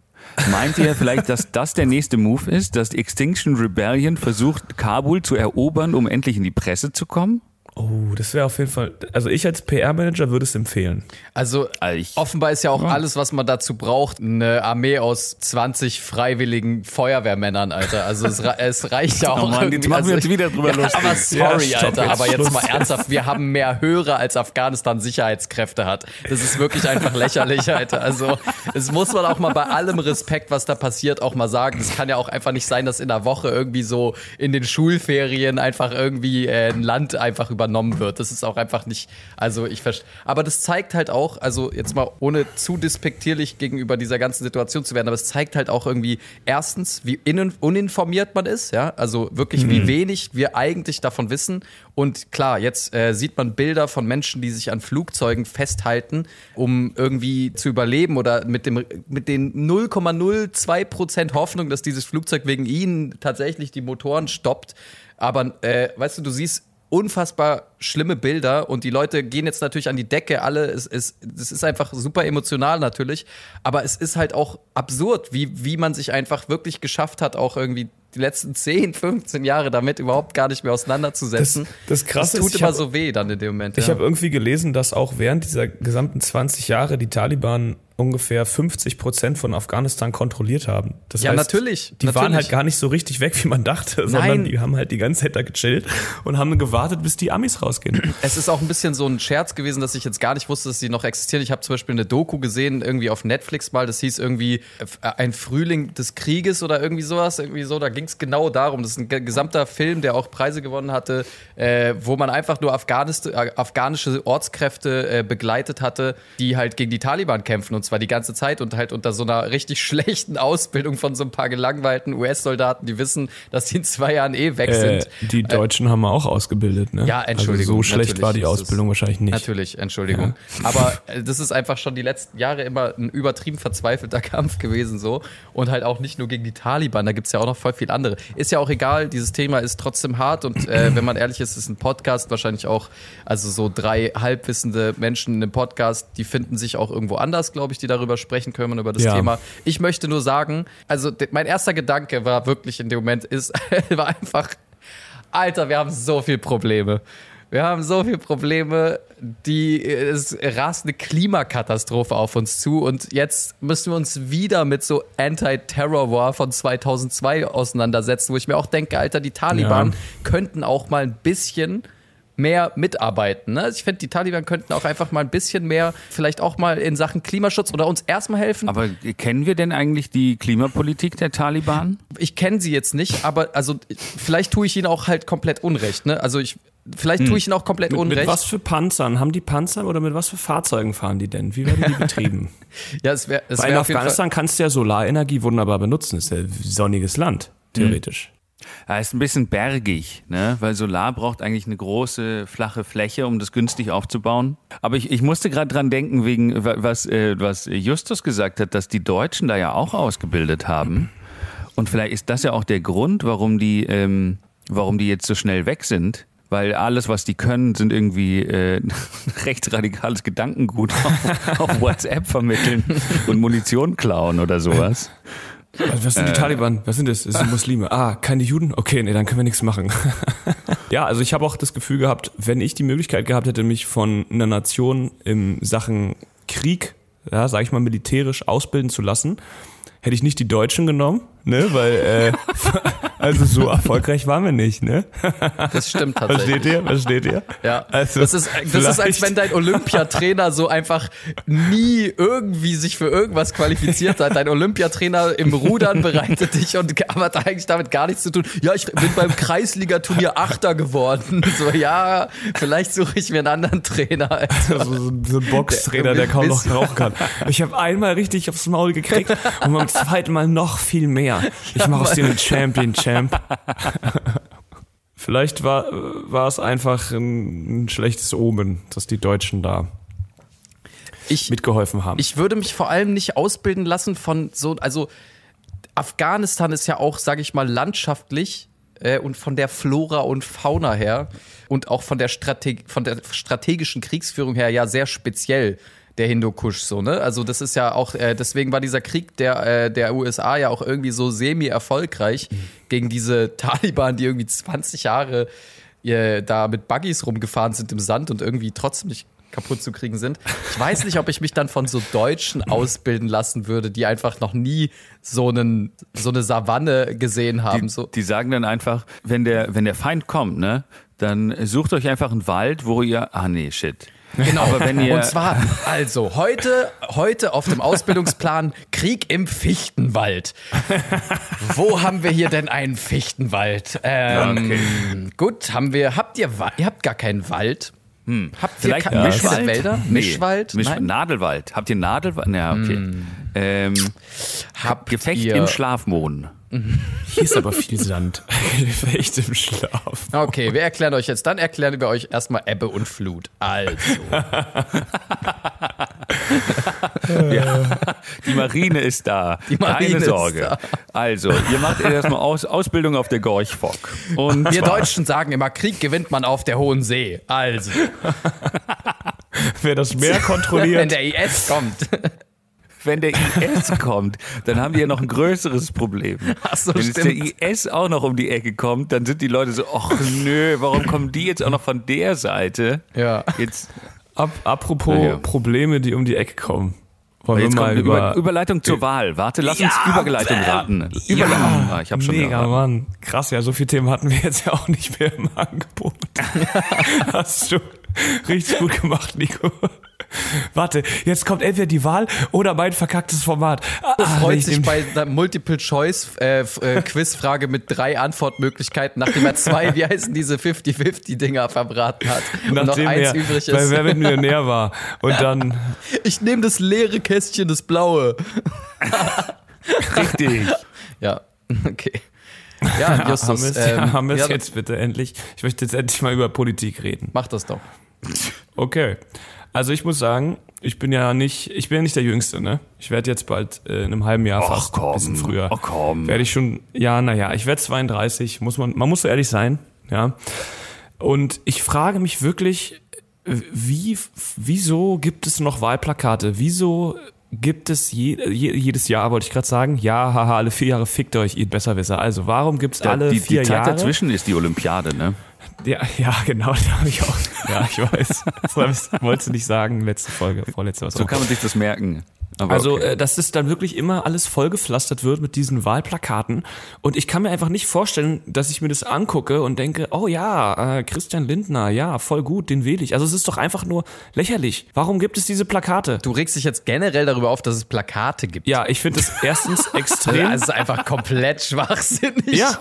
meint ihr vielleicht, dass das der nächste Move ist, dass Extinction Rebellion versucht, Kabul zu erobern, um endlich in die Presse zu kommen? Oh, das wäre auf jeden Fall. Also ich als PR-Manager würde es empfehlen. Also ich- offenbar ist ja auch alles, was man dazu braucht, eine Armee aus 20 freiwilligen Feuerwehrmännern, Alter. Also es, es reicht ja auch Oh Mann, jetzt machen wir also, uns wieder drüber ja, lustig. Aber sorry, Ja, stopp Alter, jetzt, aber jetzt Schluss. mal ernsthaft, wir haben mehr Hörer als Afghanistan Sicherheitskräfte hat. Das ist wirklich einfach lächerlich, Alter. Also es muss man auch mal bei allem Respekt, was da passiert, auch mal sagen. Es kann ja auch einfach nicht sein, dass in der Woche irgendwie so in den Schulferien einfach irgendwie äh, ein Land einfach übernommen wird. Das ist auch einfach nicht, also ich verstehe. Aber das zeigt halt auch, also jetzt mal ohne zu despektierlich gegenüber dieser ganzen Situation zu werden, aber es zeigt halt auch irgendwie erstens, wie innen, uninformiert man ist, ja, also wirklich wie wenig wir eigentlich davon wissen. Und klar, jetzt äh, sieht man Bilder von Menschen, die sich an Flugzeugen festhalten, um irgendwie zu überleben oder mit dem mit den 0,02 Prozent Hoffnung, dass dieses Flugzeug wegen ihnen tatsächlich die Motoren stoppt. Aber äh, weißt du, du siehst unfassbar schlimme Bilder und die Leute gehen jetzt natürlich an die Decke, alle, es, es, es ist einfach super emotional natürlich, aber es ist halt auch absurd, wie, wie man sich einfach wirklich geschafft hat, auch irgendwie die letzten 10, 15 Jahre damit überhaupt gar nicht mehr auseinanderzusetzen. Das- das Krasse das tut ist, immer hab- so weh dann in dem Moment. Ich ja. habe irgendwie gelesen, dass auch während dieser gesamten 20 Jahre die Taliban ungefähr 50 Prozent von Afghanistan kontrolliert haben. Das Ja, heißt, natürlich, Die waren natürlich. halt gar nicht so richtig weg, wie man dachte, sondern Nein. die haben halt die ganze Zeit da gechillt und haben gewartet, bis die Amis rausgehen. Es ist auch ein bisschen so ein Scherz gewesen, dass ich jetzt gar nicht wusste, dass sie noch existieren. Ich habe zum Beispiel eine Doku gesehen, irgendwie auf Netflix mal, das hieß irgendwie äh, ein Frühling des Krieges oder irgendwie sowas. Irgendwie so, da ging es genau darum. Das ist ein ge- gesamter Film, der auch Preise gewonnen hatte, äh, wo man einfach nur Afghanis äh, afghanische Ortskräfte äh, begleitet hatte, die halt gegen die Taliban kämpfen und zwar die ganze Zeit und halt unter so einer richtig *laughs* schlechten Ausbildung von so ein paar gelangweilten US-Soldaten, die wissen, dass sie in zwei Jahren eh weg Äh, sind. die Deutschen haben wir auch ausgebildet, ne? Ja, Entschuldigung, Also so schlecht war die es- Ausbildung wahrscheinlich nicht. Natürlich, Entschuldigung. Aber äh, das ist einfach schon die letzten Jahre immer ein übertrieben verzweifelter *laughs* Kampf gewesen so. Und halt auch nicht nur gegen die Taliban, da gibt's ja auch noch voll viel andere. Ist ja auch egal, dieses Thema ist trotzdem hart und äh, wenn man ehrlich ist, ist ein Podcast wahrscheinlich auch, also so drei halbwissende Menschen in einem Podcast, die finden sich auch irgendwo anders, glaube ich, die darüber sprechen können, über das Ja. Thema. Ich möchte nur sagen, also mein erster Gedanke war wirklich in dem Moment, ist, *laughs* war einfach, Alter, wir haben so viel Probleme. Wir haben so viele Probleme, die es rast eine Klimakatastrophe auf uns zu und jetzt müssen wir uns wieder mit so Anti-Terror War von 2002 auseinandersetzen, wo ich mir auch denke, Alter, die Taliban Ja. könnten auch mal ein bisschen mehr mitarbeiten. Ne? Ich finde, die Taliban könnten auch einfach mal ein bisschen mehr, vielleicht auch mal in Sachen Klimaschutz oder uns erstmal helfen. Aber kennen wir denn eigentlich die Klimapolitik der Taliban? ich kenne sie jetzt nicht, aber also vielleicht tue ich ihnen auch halt komplett Unrecht. Ne? Also ich, vielleicht tue ich ihnen auch komplett Mit, Unrecht. mit was für Panzern? Haben die Panzer oder mit was für Fahrzeugen fahren die denn? Wie werden die betrieben? *laughs* Ja, es wäre es Weil in wär auf jeden Fall. Afghanistan kannst du ja Solarenergie wunderbar benutzen. ist ja ein sonniges Land, theoretisch. Ja, ist ein bisschen bergig, ne? weil Solar braucht eigentlich eine große, flache Fläche, um das günstig aufzubauen. Aber ich, ich musste gerade dran denken, wegen wa- was, äh, was Justus gesagt hat, dass die Deutschen da ja auch ausgebildet haben. Und vielleicht ist das ja auch der Grund, warum die, ähm, warum die jetzt so schnell weg sind. Weil alles, was die können, sind irgendwie äh, *laughs* rechtsradikales Gedankengut *laughs* auf, auf WhatsApp vermitteln und Munition klauen oder sowas. Was, was sind die Taliban? Was sind das? Das sind Muslime. Ah, keine Juden? Okay, nee, dann können wir nichts machen. *laughs* ja, also ich habe auch das Gefühl gehabt, wenn ich die Möglichkeit gehabt hätte, mich von einer Nation in Sachen Krieg, ja, sag ich mal, militärisch ausbilden zu lassen, hätte ich nicht die Deutschen genommen, ne? Weil, äh, *laughs* also so erfolgreich waren wir nicht, ne? Das stimmt *laughs* tatsächlich. Versteht ihr? Versteht ihr? Ja, Also, das, ist, das ist, als vielleicht- wenn dein Olympiatrainer so einfach nie irgendwie sich für irgendwas qualifiziert hat. Dein Olympiatrainer im Rudern bereitet dich und aber hat eigentlich damit gar nichts zu tun. Ja, ich bin beim Kreisligaturnier Achter geworden. So, ja, vielleicht suche ich mir einen anderen Trainer. Alter. *laughs* Also so, so ein Boxtrainer, der kaum noch rauchen kann. Ich habe einmal richtig aufs Maul gekriegt und beim zweiten Mal noch viel mehr. *laughs* Ich mache aus dir einen Champion Champ. *laughs* Vielleicht war, war es einfach ein, ein schlechtes Omen, dass die Deutschen da Ich, mitgeholfen haben. ich würde mich vor allem nicht ausbilden lassen von so, also Afghanistan ist ja auch, sage ich mal, landschaftlich äh, und von der Flora und Fauna her und auch von der, Strate von der strategischen Kriegsführung her ja sehr speziell der Hindukusch so, ne? Also das ist ja auch, äh, deswegen war dieser Krieg der, äh, der USA ja auch irgendwie so semi-erfolgreich gegen diese *laughs* Taliban, die irgendwie 20 Jahre äh, da mit Buggies rumgefahren sind im Sand und irgendwie trotzdem nicht kaputt zu kriegen sind. Ich weiß nicht, ob ich mich dann von so Deutschen *laughs* ausbilden lassen würde, die einfach noch nie so, einen, so eine Savanne gesehen haben. Die, so. die sagen dann einfach, wenn der, wenn der Feind kommt, ne, dann sucht euch einfach einen Wald, wo ihr, ah nee, shit. Genau. Aber wenn ihr- Und zwar, also, heute, heute auf dem Ausbildungsplan Krieg im Fichtenwald. Wo haben wir hier denn einen Fichtenwald? Ähm, Gut, haben wir, habt ihr, ihr habt gar keinen Wald? Habt ihr Vielleicht keine Mischwald? Wälder? Nee. Mischwald? Misch Nein. Nadelwald. Habt ihr Nadelwald? Ja, okay. Ähm, Habt Gefecht im Schlafmohn. *laughs* Hier ist aber viel Sand. *laughs* Echt im Schlaf. Okay, wir erklären euch jetzt, dann erklären wir euch erstmal Ebbe und Flut. Also, *laughs* Ja, die Marine ist da. Die Marine Keine ist Sorge. da. Also, ihr macht erstmal Aus, Ausbildung auf der Gorchfock. Und wir Deutschen sagen immer, Krieg gewinnt man auf der Hohen See. Also, Wer das Meer wenn kontrolliert, der IS kommt. Wenn der IS *laughs* kommt, dann haben wir ja noch ein größeres Problem. Ach so, wenn jetzt der IS auch noch um die Ecke kommt, dann sind die Leute so, ach nö, warum kommen die jetzt auch noch von der Seite? Ja. Jetzt, Ab, apropos Naja. Probleme, die um die Ecke kommen. Wollen jetzt wir mal über, über, Überleitung zur Wahl. Warte, lass uns Ja, Überleitung ähm, raten. Überleitung. Ah, ich habe schon Mega, geraten. Mann. Krass, ja, so viele Themen hatten wir jetzt ja auch nicht mehr im Angebot. *laughs* Hast du *laughs* richtig gut gemacht, Nico. Warte, jetzt kommt entweder die Wahl oder mein verkacktes Format. Ah, freut ich sich bei einer Multiple-Choice-Quizfrage *laughs* mit drei Antwortmöglichkeiten, nachdem er zwei, wie heißen diese 50-50-Dinger verbraten hat und noch nachdem eins er übrig ist. Wer wird Millionär war. Und dann, Ich nehme das leere Kästchen, das blaue. Richtig. *laughs* Ja, okay. Ja, *laughs* Justus, haben wir es ähm, *laughs* haben wir's ja, jetzt bitte endlich. Ich möchte jetzt endlich mal über Politik reden. Mach das doch. Okay. Also ich muss sagen, ich bin ja nicht, ich bin ja nicht der Jüngste, ne? Ich werde jetzt bald äh, in einem halben Jahr Ach, fast komm. ein bisschen früher. Ach, komm. Werde ich schon, ja, naja, ich werde 32, muss man, man muss so ehrlich sein, ja. Und ich frage mich wirklich, wie, wieso gibt es noch Wahlplakate? Wieso gibt es je, je, jedes Jahr, wollte ich gerade sagen, ja, haha, alle vier Jahre fickt euch, ihr Besserwisser. Also warum gibt es alle die, vier die Zeit Jahre? dazwischen ist die Olympiade, ne? Ja, ja, genau, *laughs* da habe ich auch. Ja, ich weiß. Das wolltest du nicht sagen, letzte Folge, vorletzte was So auch. kann man sich das merken. Aber Also, okay. äh, dass es dann wirklich immer alles vollgepflastert wird mit diesen Wahlplakaten. Und ich kann mir einfach nicht vorstellen, dass ich mir das angucke und denke, oh ja, äh, Christian Lindner, ja, voll gut, den wähle ich. Also es ist doch einfach nur lächerlich. Warum gibt es diese Plakate? Du regst dich jetzt generell darüber auf, dass es Plakate gibt. Ja, ich finde es erstens *laughs* extrem. Das ist einfach komplett schwachsinnig. ja,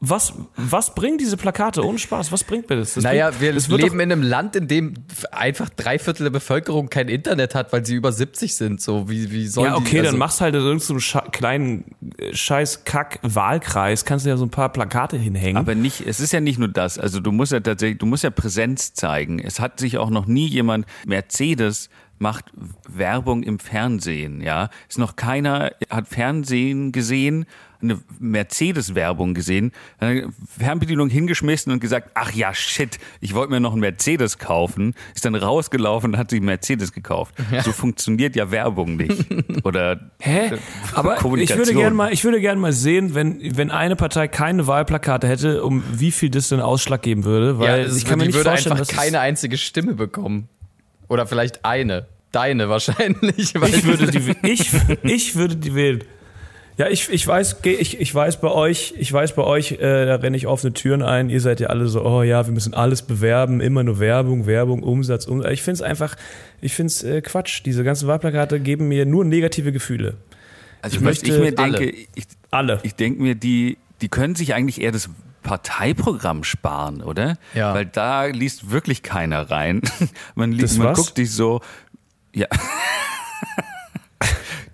was, was bringen diese Plakate? Ohne Spaß, was bringt mir das? das Naja, bringt, wir das wird leben in einem Land, in dem einfach drei Viertel der Bevölkerung kein Internet hat, weil sie über 70 sind. So, wie, wie sollen Ja, okay, die, also, dann machst halt in irgendeinem scha kleinen äh, scheiß Kack-Wahlkreis, kannst du ja so ein paar Plakate hinhängen. Aber nicht, es ist ja nicht nur das. Also du musst ja tatsächlich, du musst ja Präsenz zeigen. Es hat sich auch noch nie jemand, Mercedes macht Werbung im Fernsehen, ja. Ist noch keiner, hat Fernsehen gesehen, eine Mercedes-Werbung gesehen, eine Fernbedienung hingeschmissen und gesagt, ach ja, shit, ich wollte mir noch einen Mercedes kaufen, ist dann rausgelaufen und hat sich einen Mercedes gekauft. So funktioniert ja Werbung nicht. *laughs* Oder Hä? Aber ich Kommunikation. würde gerne mal, ich würde gerne mal sehen, wenn, wenn eine Partei keine Wahlplakate hätte, um wie viel das denn Ausschlag geben würde, ja, weil es ich kann mir nicht würde vorstellen, einfach dass keine einzige Stimme bekommen. Oder vielleicht eine. Deine wahrscheinlich. weil- ich würde die, ich, ich würde die wählen. Ja, ich, ich weiß, geh- ich, ich weiß bei euch, ich weiß bei euch, äh, da renne ich offene Türen ein. Ihr seid ja alle so, oh ja, wir müssen alles bewerben, immer nur Werbung, Werbung, Umsatz, Umsatz. Ich finde es einfach, ich finde es äh, Quatsch. Diese ganzen Wahlplakate geben mir nur negative Gefühle. Also Ich was ich möchte mir denke, alle. ich, Alle. ich denke mir, die, die können sich eigentlich eher das Parteiprogramm sparen, oder? Ja. Weil da liest wirklich keiner rein. *laughs* Man, liest, Das man was? guckt sich so, ja. *laughs*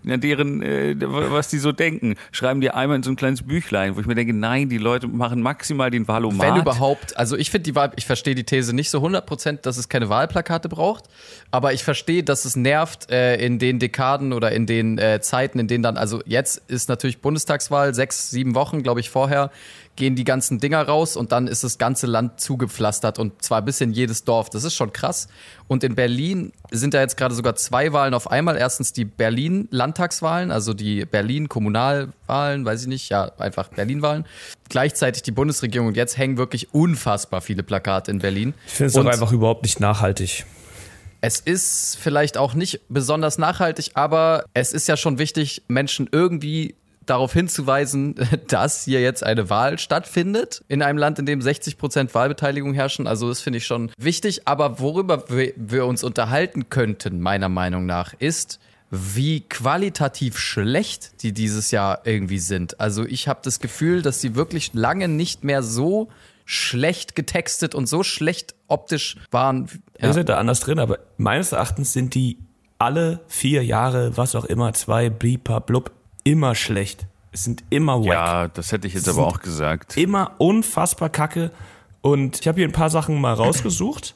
Deren, äh, was die so denken, schreiben die einmal in so ein kleines Büchlein, wo ich mir denke, nein, die Leute machen maximal den Valomat. Wenn überhaupt, also ich finde die Wahl, ich verstehe die These nicht so 100%, dass es keine Wahlplakate braucht, aber ich verstehe, dass es nervt äh, in den Dekaden oder in den äh, Zeiten, in denen dann, also jetzt ist natürlich Bundestagswahl, sechs, sieben Wochen, glaube ich, vorher, gehen die ganzen Dinger raus und dann ist das ganze Land zugepflastert und zwar bis in jedes Dorf. Das ist schon krass. Und in Berlin sind da jetzt gerade sogar zwei Wahlen auf einmal. Erstens die Berlin-Landtagswahlen, also die Berlin-Kommunalwahlen, weiß ich nicht, ja, einfach Berlin-Wahlen. Gleichzeitig die Bundesregierung und jetzt hängen wirklich unfassbar viele Plakate in Berlin. Ich finde es auch einfach überhaupt nicht nachhaltig. es ist vielleicht auch nicht besonders nachhaltig, aber es ist ja schon wichtig, Menschen irgendwie darauf hinzuweisen, *laughs* dass hier jetzt eine Wahl stattfindet in einem Land, in dem 60 Prozent Wahlbeteiligung herrschen. Also das finde ich schon wichtig. Aber worüber wir, uns unterhalten könnten, meiner Meinung nach, ist, wie qualitativ schlecht die dieses Jahr irgendwie sind. Also ich habe das Gefühl, dass sie wirklich lange nicht mehr so schlecht getextet und so schlecht optisch waren. Ja. Ihr seid da anders drin, aber meines Erachtens sind die alle vier Jahre, was auch immer, zwei, blipa, blub, immer schlecht. Es sind immer wack. Ja, das hätte ich jetzt aber auch gesagt. Immer unfassbar kacke. Und ich habe hier ein paar Sachen mal rausgesucht,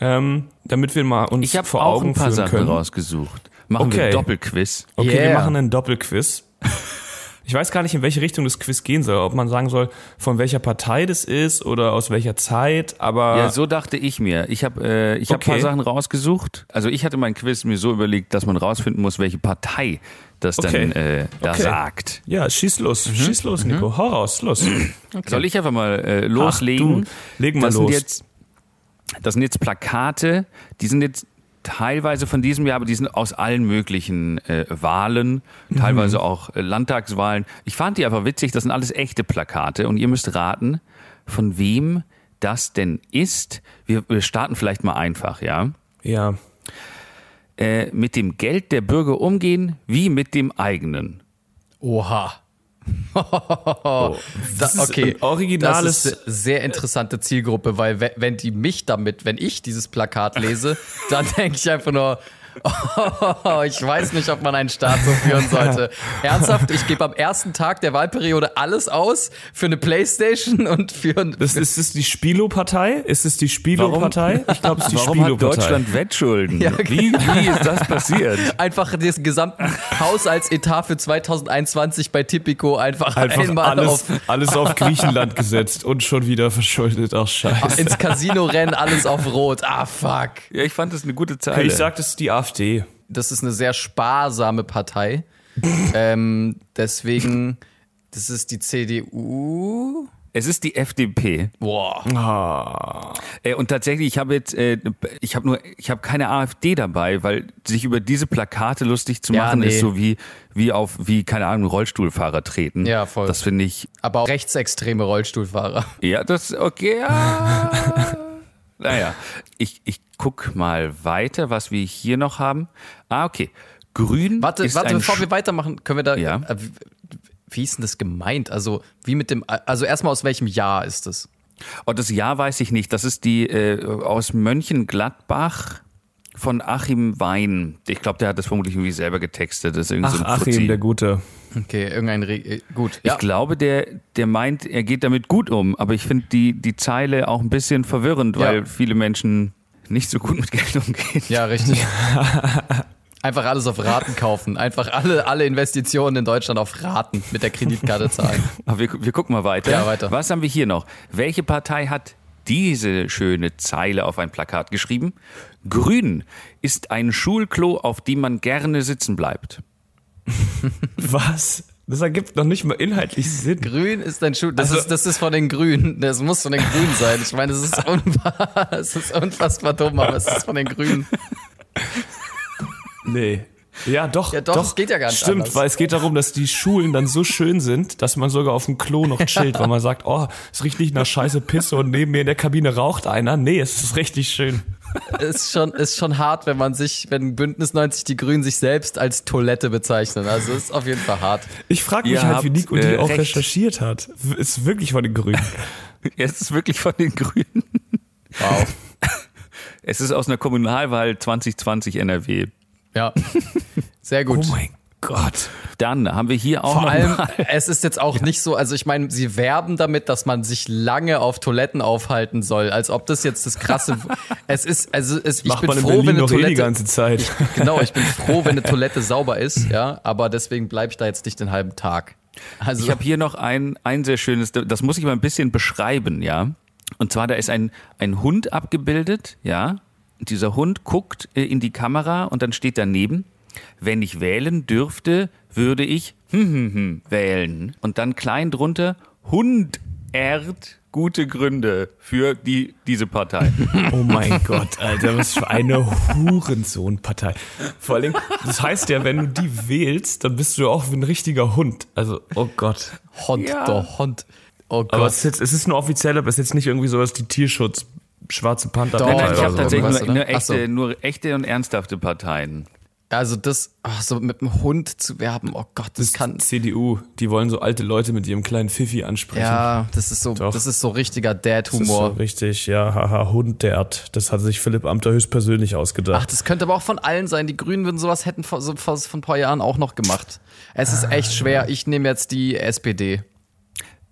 ähm, damit wir mal uns Ich habe vor auch Augen ein paar führen Sachen können. rausgesucht. Machen wir Okay. einen Doppelquiz. Okay, wir Yeah. machen einen Doppelquiz. *laughs* Ich weiß gar nicht, in welche Richtung das Quiz gehen soll. Ob man sagen soll, von welcher Partei das ist oder aus welcher Zeit. Aber Ja, so dachte ich mir. Ich habe äh, ich hab Okay. ein paar Sachen rausgesucht. Also ich hatte mein Quiz mir so überlegt, dass man rausfinden muss, welche Partei das Okay. dann äh, da Okay. sagt. ja, schieß los, schieß los, Nico. Hau raus, los. *clears throat* Soll ich einfach mal äh, loslegen? Ach, du, leg mal das los. Sind jetzt, das sind jetzt Plakate, die sind jetzt teilweise von diesem Jahr, aber die sind aus allen möglichen äh, Wahlen, Mhm. teilweise auch äh, Landtagswahlen. Ich fand die einfach witzig, das sind alles echte Plakate und ihr müsst raten, von wem das denn ist. Wir, wir starten vielleicht mal einfach, ja. Ja. Äh, mit dem Geld der Bürger umgehen wie mit dem eigenen. Oha. Oh. Da, ist okay, ein originales- Das ist eine sehr interessante Zielgruppe, weil we- wenn die mich damit, wenn ich dieses Plakat lese, *laughs* dann denke ich einfach nur, oh, ich weiß nicht, ob man einen Staat so führen sollte. Ernsthaft, ich gebe am ersten Tag der Wahlperiode alles aus für eine Playstation und für ein Das ist es die Spilo-Partei? Ist es die Spilo-Partei? Ich glaube, es ist die Warum hat Spilo-Partei. Deutschland Wettschulden? Ja, wie, wie ist das passiert? einfach den gesamten Haushaltsetat für 2021 bei Tipico einfach, Einfach einmal alles, auf, alles auf Griechenland gesetzt und schon wieder verschuldet. Ach, scheiße. ins Casino rennen, alles auf Rot. Ah, fuck. Ja, ich fand das eine gute Zeile. Ich sag, das ist die AfD. Das ist eine sehr sparsame Partei. *laughs* ähm, deswegen, das ist die CDU. es ist die FDP. Boah. Ah. Äh, und tatsächlich, ich habe jetzt, äh, ich habe nur, ich habe keine AfD dabei, weil sich über diese Plakate lustig zu Ja, machen nee. ist so wie, wie auf, wie keine Ahnung, Rollstuhlfahrer treten. Ja, voll. Das finde ich, Aber auch rechtsextreme Rollstuhlfahrer. ja, das, okay, ja. *laughs* naja, ich, ich guck mal weiter, was wir hier noch haben. Ah, okay. Grün Warte, ist warte, ein bevor Sch- wir weitermachen, können wir da. Ja. Äh, wie, wie ist denn das gemeint? Also, wie mit dem. Also, erstmal aus welchem Jahr ist das? Oh, das Jahr weiß ich nicht. Das ist die äh, aus Mönchengladbach von Achim Wein. Ich glaube, der hat das vermutlich irgendwie selber getextet. Das ist Ach, so ein Achim, Fuzzi. der Gute. Okay, irgendein. Re äh, gut. Ich Ja. glaube, der, der meint, er geht damit gut um. Aber ich finde die, die Zeile auch ein bisschen verwirrend, Ja. weil viele Menschen nicht so gut mit Geld umgehen. Ja, richtig. *laughs* Einfach alles auf Raten kaufen. Einfach alle, alle Investitionen in Deutschland auf Raten mit der Kreditkarte zahlen. *laughs* Aber wir, wir gucken mal weiter. Ja, weiter. Was haben wir hier noch? Welche Partei hat diese schöne Zeile auf ein Plakat geschrieben? Grün ist ein Schulklo, auf dem man gerne sitzen bleibt. *laughs* Was? Das ergibt noch nicht mal inhaltlich Sinn. Grün ist ein Schuh. Das, Also- ist, das ist von den Grünen. Das muss von den Grünen sein. Ich meine, es *laughs* ist, unfassbar, es ist unfassbar dumm, aber es ist von den Grünen. Nee. Ja, doch. Ja, doch, doch. geht ja gar nicht Stimmt, anders. weil es geht darum, dass die Schulen dann so schön sind, dass man sogar auf dem Klo noch chillt, weil man sagt, oh, es riecht nicht nach scheiße Pisse und neben mir in der Kabine raucht einer. Nee, es ist richtig schön. Ist schon, ist schon hart, wenn man sich, wenn Bündnis 90 die Grünen sich selbst als Toilette bezeichnen. Also ist auf jeden Fall hart. Ich frage mich Ihr halt, wie Nico die äh, auch recht. recherchiert hat. Ist wirklich von den Grünen. *laughs* Es ist wirklich von den Grünen. Wow. Es ist aus einer Kommunalwahl 2020 NRW. Ja. Sehr gut. Oh mein Gott. Dann haben wir hier auch Vor allem, mal, *laughs* es ist jetzt auch nicht so, also ich meine, sie werben damit, dass man sich lange auf Toiletten aufhalten soll, als ob das jetzt das krasse. *laughs* es ist, also es, ich Macht bin froh, wenn eine noch eh die Toilette. ganze Zeit. genau, ich bin *laughs* froh, wenn eine Toilette sauber ist, ja, aber deswegen bleibe ich da jetzt nicht den halben Tag. Also ich habe hier noch ein, ein sehr schönes, das muss ich mal ein bisschen beschreiben, ja. Und zwar, da ist ein, ein Hund abgebildet, ja. Und dieser Hund guckt äh, in die Kamera und dann steht daneben, wenn ich wählen dürfte, würde ich hm, hm, hm, wählen. Und dann klein drunter, Hund ehrt gute Gründe für die, diese Partei. *laughs* Oh mein Gott, Alter, was für eine Hurensohn-Partei. Vor allem, das heißt ja, wenn du die wählst, dann bist du auch wie ein richtiger Hund. Also, oh Gott. Hund, Ja. der Hund. Oh Gott. Aber es ist, jetzt, es ist nur offiziell, aber es ist jetzt nicht irgendwie so, dass die Tierschutz schwarze Panther Doch, Nein, nein, ich habe tatsächlich nur, nur, so. echte, nur echte und ernsthafte Parteien. Also das, ach, so mit dem Hund zu werben, oh Gott, das, Das kann. CDU, die wollen so alte Leute mit ihrem kleinen Pfiffi ansprechen. Ja, das ist so, Doch. das ist so richtiger Das ist so Dad-Humor. richtig, ja, haha, Hund dert. Das hat sich Philipp Amter höchstpersönlich ausgedacht. Ach, das könnte aber auch von allen sein. Die Grünen würden sowas hätten vor, so, vor, vor ein paar Jahren auch noch gemacht. Es ist echt schwer. Ich nehme jetzt die SPD.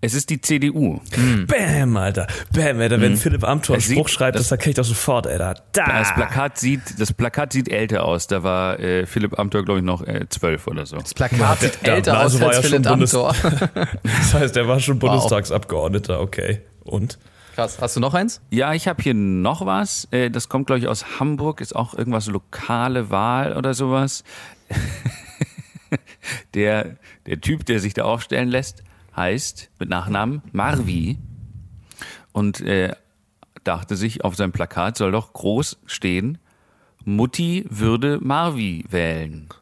Es ist die CDU. Bam, Alter. Bam, Alter. Wenn Philipp Amthor einen Es sieht- Spruch schreibt, das- das erkenne ich doch sofort, Alter. Da. Das Plakat sieht, das Plakat sieht älter aus. Da war äh, Philipp Amthor, glaube ich, noch äh, zwölf oder so. Das Plakat sieht Ja, älter also aus war als ja schon Philipp Bundes- Amthor. *laughs* Das heißt, er war schon Bundestagsabgeordneter, okay. Und? Krass. Hast du noch eins? Ja, ich habe hier noch was. Äh, das kommt, glaube ich, aus Hamburg. Ist auch irgendwas lokale Wahl oder sowas. *laughs* der, der Typ, der sich da aufstellen lässt, heißt mit Nachnamen Marvi. Und äh, dachte sich, auf seinem Plakat soll doch groß stehen, Mutti würde Marvi wählen. *laughs*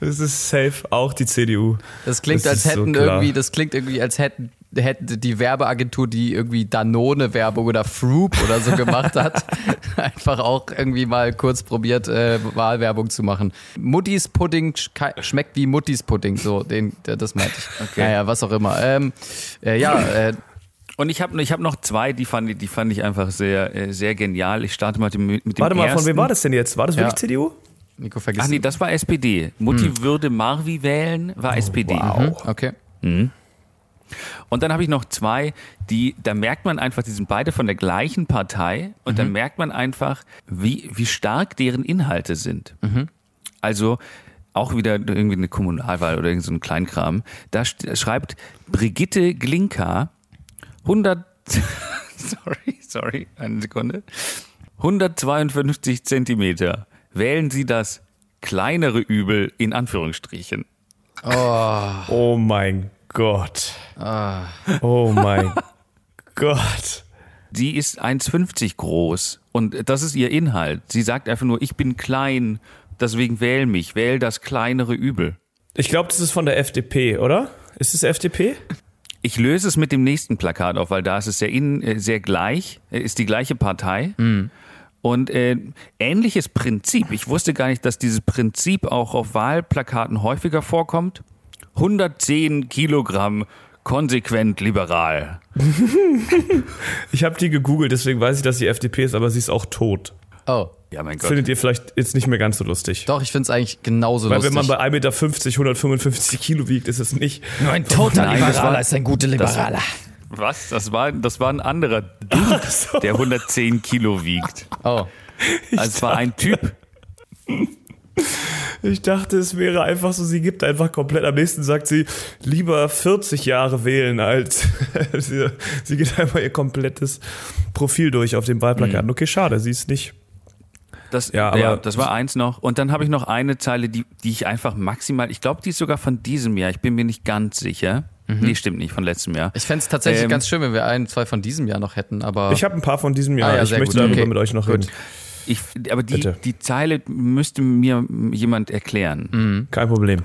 Das ist safe auch die CDU. Das klingt, Das als so hätten klar. irgendwie, das klingt irgendwie, als hätten, hätte die Werbeagentur, die irgendwie Danone-Werbung oder Froop oder so gemacht hat, *laughs* einfach auch irgendwie mal kurz probiert, äh, Wahlwerbung zu machen. Muttis Pudding sch- schmeckt wie Muttis Pudding, so, den, das meinte ich. Okay. Naja, was auch immer. Ähm, äh, ja, äh, Und ich habe ich hab noch zwei, die fand, ich- die fand ich einfach sehr, äh, sehr genial. Ich starte mal mit dem, Warte mal, ersten. von wem war das denn jetzt? War das wirklich Ja. CDU? Nico, vergiss Ach nee, das war SPD. Mutti würde Marvi wählen, war SPD. Mhm, Okay. Und dann habe ich noch zwei, die, da merkt man einfach, die sind beide von der gleichen Partei und dann merkt man einfach, wie, wie stark deren Inhalte sind. Also auch wieder irgendwie eine Kommunalwahl oder irgend so ein Kleinkram. Da schreibt Brigitte Glinka 100, *laughs* sorry, sorry, eine Sekunde, 152 Zentimeter. Wählen Sie das kleinere Übel in Anführungsstrichen. Oh mein Gott. Oh mein *laughs* Gott. Die ist 1,50 groß und das ist ihr Inhalt. Sie sagt einfach nur, ich bin klein, deswegen wähl mich, wähl das kleinere Übel. Ich glaube, das ist von der FDP, oder? Ist es FDP? Ich löse es mit dem nächsten Plakat auf, weil da ist es sehr, in, äh, sehr gleich, äh, ist die gleiche Partei. Und äh, ähnliches Prinzip. Ich wusste gar nicht, dass dieses Prinzip auch auf Wahlplakaten häufiger vorkommt. 110 Kilogramm konsequent liberal. *laughs* Ich habe die gegoogelt, deswegen weiß ich, dass die FDP ist, aber sie ist auch tot. Oh. Ja, mein Gott. Findet ihr vielleicht jetzt nicht mehr ganz so lustig? Doch, ich finde es eigentlich genauso Weil lustig. wenn man bei 1,50 Meter 155 Kilo wiegt, ist es nicht. Nur ein toter Nein, das war- ist ein guter Liberaler. Was? Das war, das war ein anderer Dude, der 110 Kilo wiegt. Oh. Also es war ein Typ. *laughs* Ich dachte, es wäre einfach so, sie gibt einfach komplett. Am nächsten sagt sie, lieber 40 Jahre wählen als. *laughs* sie, sie geht einfach ihr komplettes Profil durch auf dem Wahlplakat. Okay, schade, sie ist nicht. Das, Ja, ja, aber- das war eins noch. Und dann habe ich noch eine Zeile, die, die ich einfach maximal, ich glaube, die ist sogar von diesem Jahr. Ich bin mir nicht ganz sicher. Nee, stimmt nicht, von letztem Jahr. Ich fände es tatsächlich Ähm, ganz schön, wenn wir ein, zwei von diesem Jahr noch hätten, aber. Ich habe ein paar von diesem Jahr. Ah, ja, ich möchte gut. darüber Okay. mit euch noch Gut. reden. Ich, aber die, Bitte. die Zeile müsste mir jemand erklären. Kein Problem.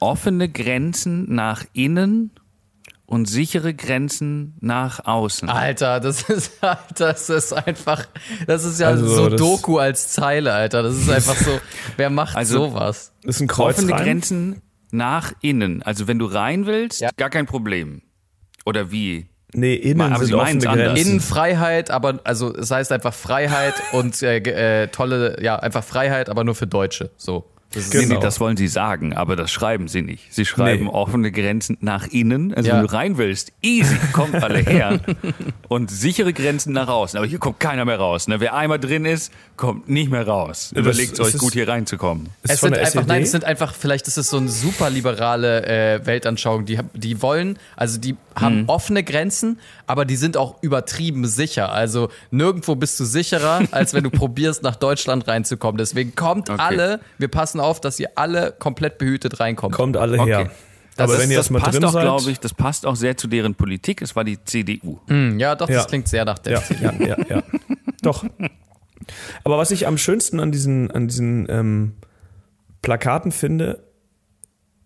Offene Grenzen nach innen und sichere Grenzen nach außen. Alter, das ist, *laughs* das ist einfach, das ist ja Also, so Doku als Zeile, Alter. Das ist einfach so, *laughs* wer macht Also- sowas? Das ist ein Kreuz Offene rein. Grenzen nach innen. Also wenn du rein willst, Ja. gar kein Problem. Oder wie? Nee, innen Aber sind offene anders. Grenzen. Innenfreiheit, aber also es heißt einfach Freiheit und äh, äh, tolle, ja, einfach Freiheit, aber nur für Deutsche. So. Das Genau. nee, das wollen sie sagen, aber das schreiben sie nicht. Sie schreiben Nee. offene Grenzen nach innen. Also Ja. wenn du rein willst, easy, kommt alle *laughs* her. Und sichere Grenzen nach außen. Aber hier kommt keiner mehr raus. Ne? Wer einmal drin ist, kommt nicht mehr raus. Überlegt es euch ist- gut hier reinzukommen. Ist Es sind einfach, SED? nein, es sind einfach, vielleicht ist es so eine super liberale äh, Weltanschauung. Die, die wollen, also die haben offene Grenzen, aber die sind auch übertrieben sicher. Also nirgendwo bist du sicherer, als wenn du *laughs* probierst, nach Deutschland reinzukommen. Deswegen kommt Okay. alle, wir passen auf, dass ihr alle komplett behütet reinkommt. Kommt alle Okay. her. Das Aber ist- wenn ihr das erstmal passt drin auch, glaube ich, das passt auch sehr zu deren Politik. Es war die CDU. Hm, ja, doch, Ja. das klingt sehr nach der Ja, ja, ja, ja. Doch. Aber was ich am schönsten an diesen, an diesen ähm, Plakaten finde,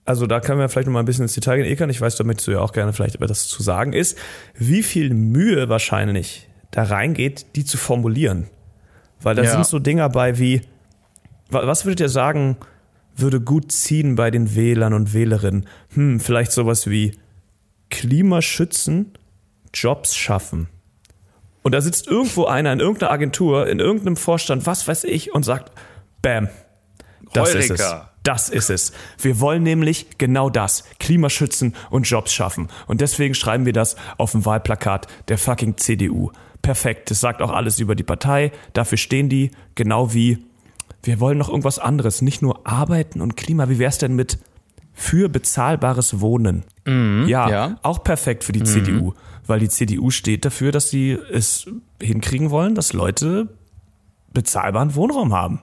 also da können wir vielleicht noch mal ein bisschen ins Detail gehen. Ekan, ich weiß, da möchtest du ja auch gerne vielleicht etwas zu sagen, ist, wie viel Mühe wahrscheinlich da reingeht, die zu formulieren. Weil da Ja. sind so Dinger bei wie, was würdet ihr sagen, würde gut ziehen bei den Wählern und Wählerinnen? Hm, vielleicht sowas wie Klimaschützen, Jobs schaffen. Und da sitzt irgendwo einer in irgendeiner Agentur, in irgendeinem Vorstand, was weiß ich, und sagt, Bam, das ist es. Heureka. Das ist es. Wir wollen nämlich genau das. Klimaschützen und Jobs schaffen. Und deswegen schreiben wir das auf dem Wahlplakat der fucking CDU. Perfekt. Das sagt auch alles über die Partei. Dafür stehen die. Genau wie, wir wollen noch irgendwas anderes. Nicht nur Arbeiten und Klima. Wie wär's denn mit für bezahlbares Wohnen? ja, ja. auch perfekt für die CDU. Weil die CDU steht dafür, dass sie es hinkriegen wollen, dass Leute bezahlbaren Wohnraum haben.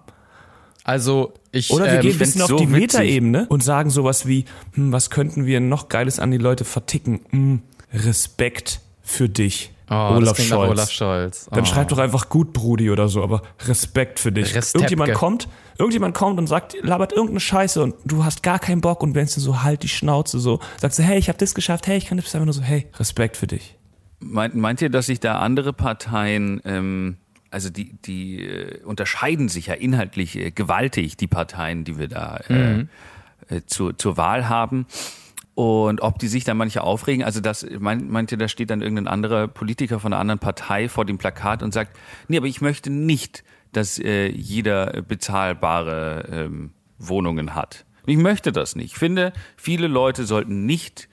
Also ich, Oder wir ähm, gehen ein bisschen auf so die. Metaebene und sagen sowas wie, hm, was könnten wir noch Geiles an die Leute verticken? Hm, Respekt für dich, oh, Olaf Scholz. Olaf Scholz. Dann oh. schreib doch einfach gut, Brudi oder so, aber Respekt für dich. Restepke. Irgendjemand kommt, irgendjemand kommt und sagt, labert irgendeine Scheiße und du hast gar keinen Bock und wenn's dir so halt die Schnauze so, sagst du, hey, ich habe das geschafft, hey, ich kann das einfach nur so, hey, Respekt für dich. Meint, meint ihr, dass sich da andere Parteien, ähm, also die, die äh, unterscheiden sich ja inhaltlich äh, gewaltig, die Parteien, die wir da äh, äh, zu, zur Wahl haben. Und ob die sich da manche aufregen, also das, mein, meint ihr, da steht dann irgendein anderer Politiker von einer anderen Partei vor dem Plakat und sagt, nee, aber ich möchte nicht, dass äh, jeder bezahlbare ähm, Wohnungen hat. Ich möchte das nicht. Ich finde, viele Leute sollten nicht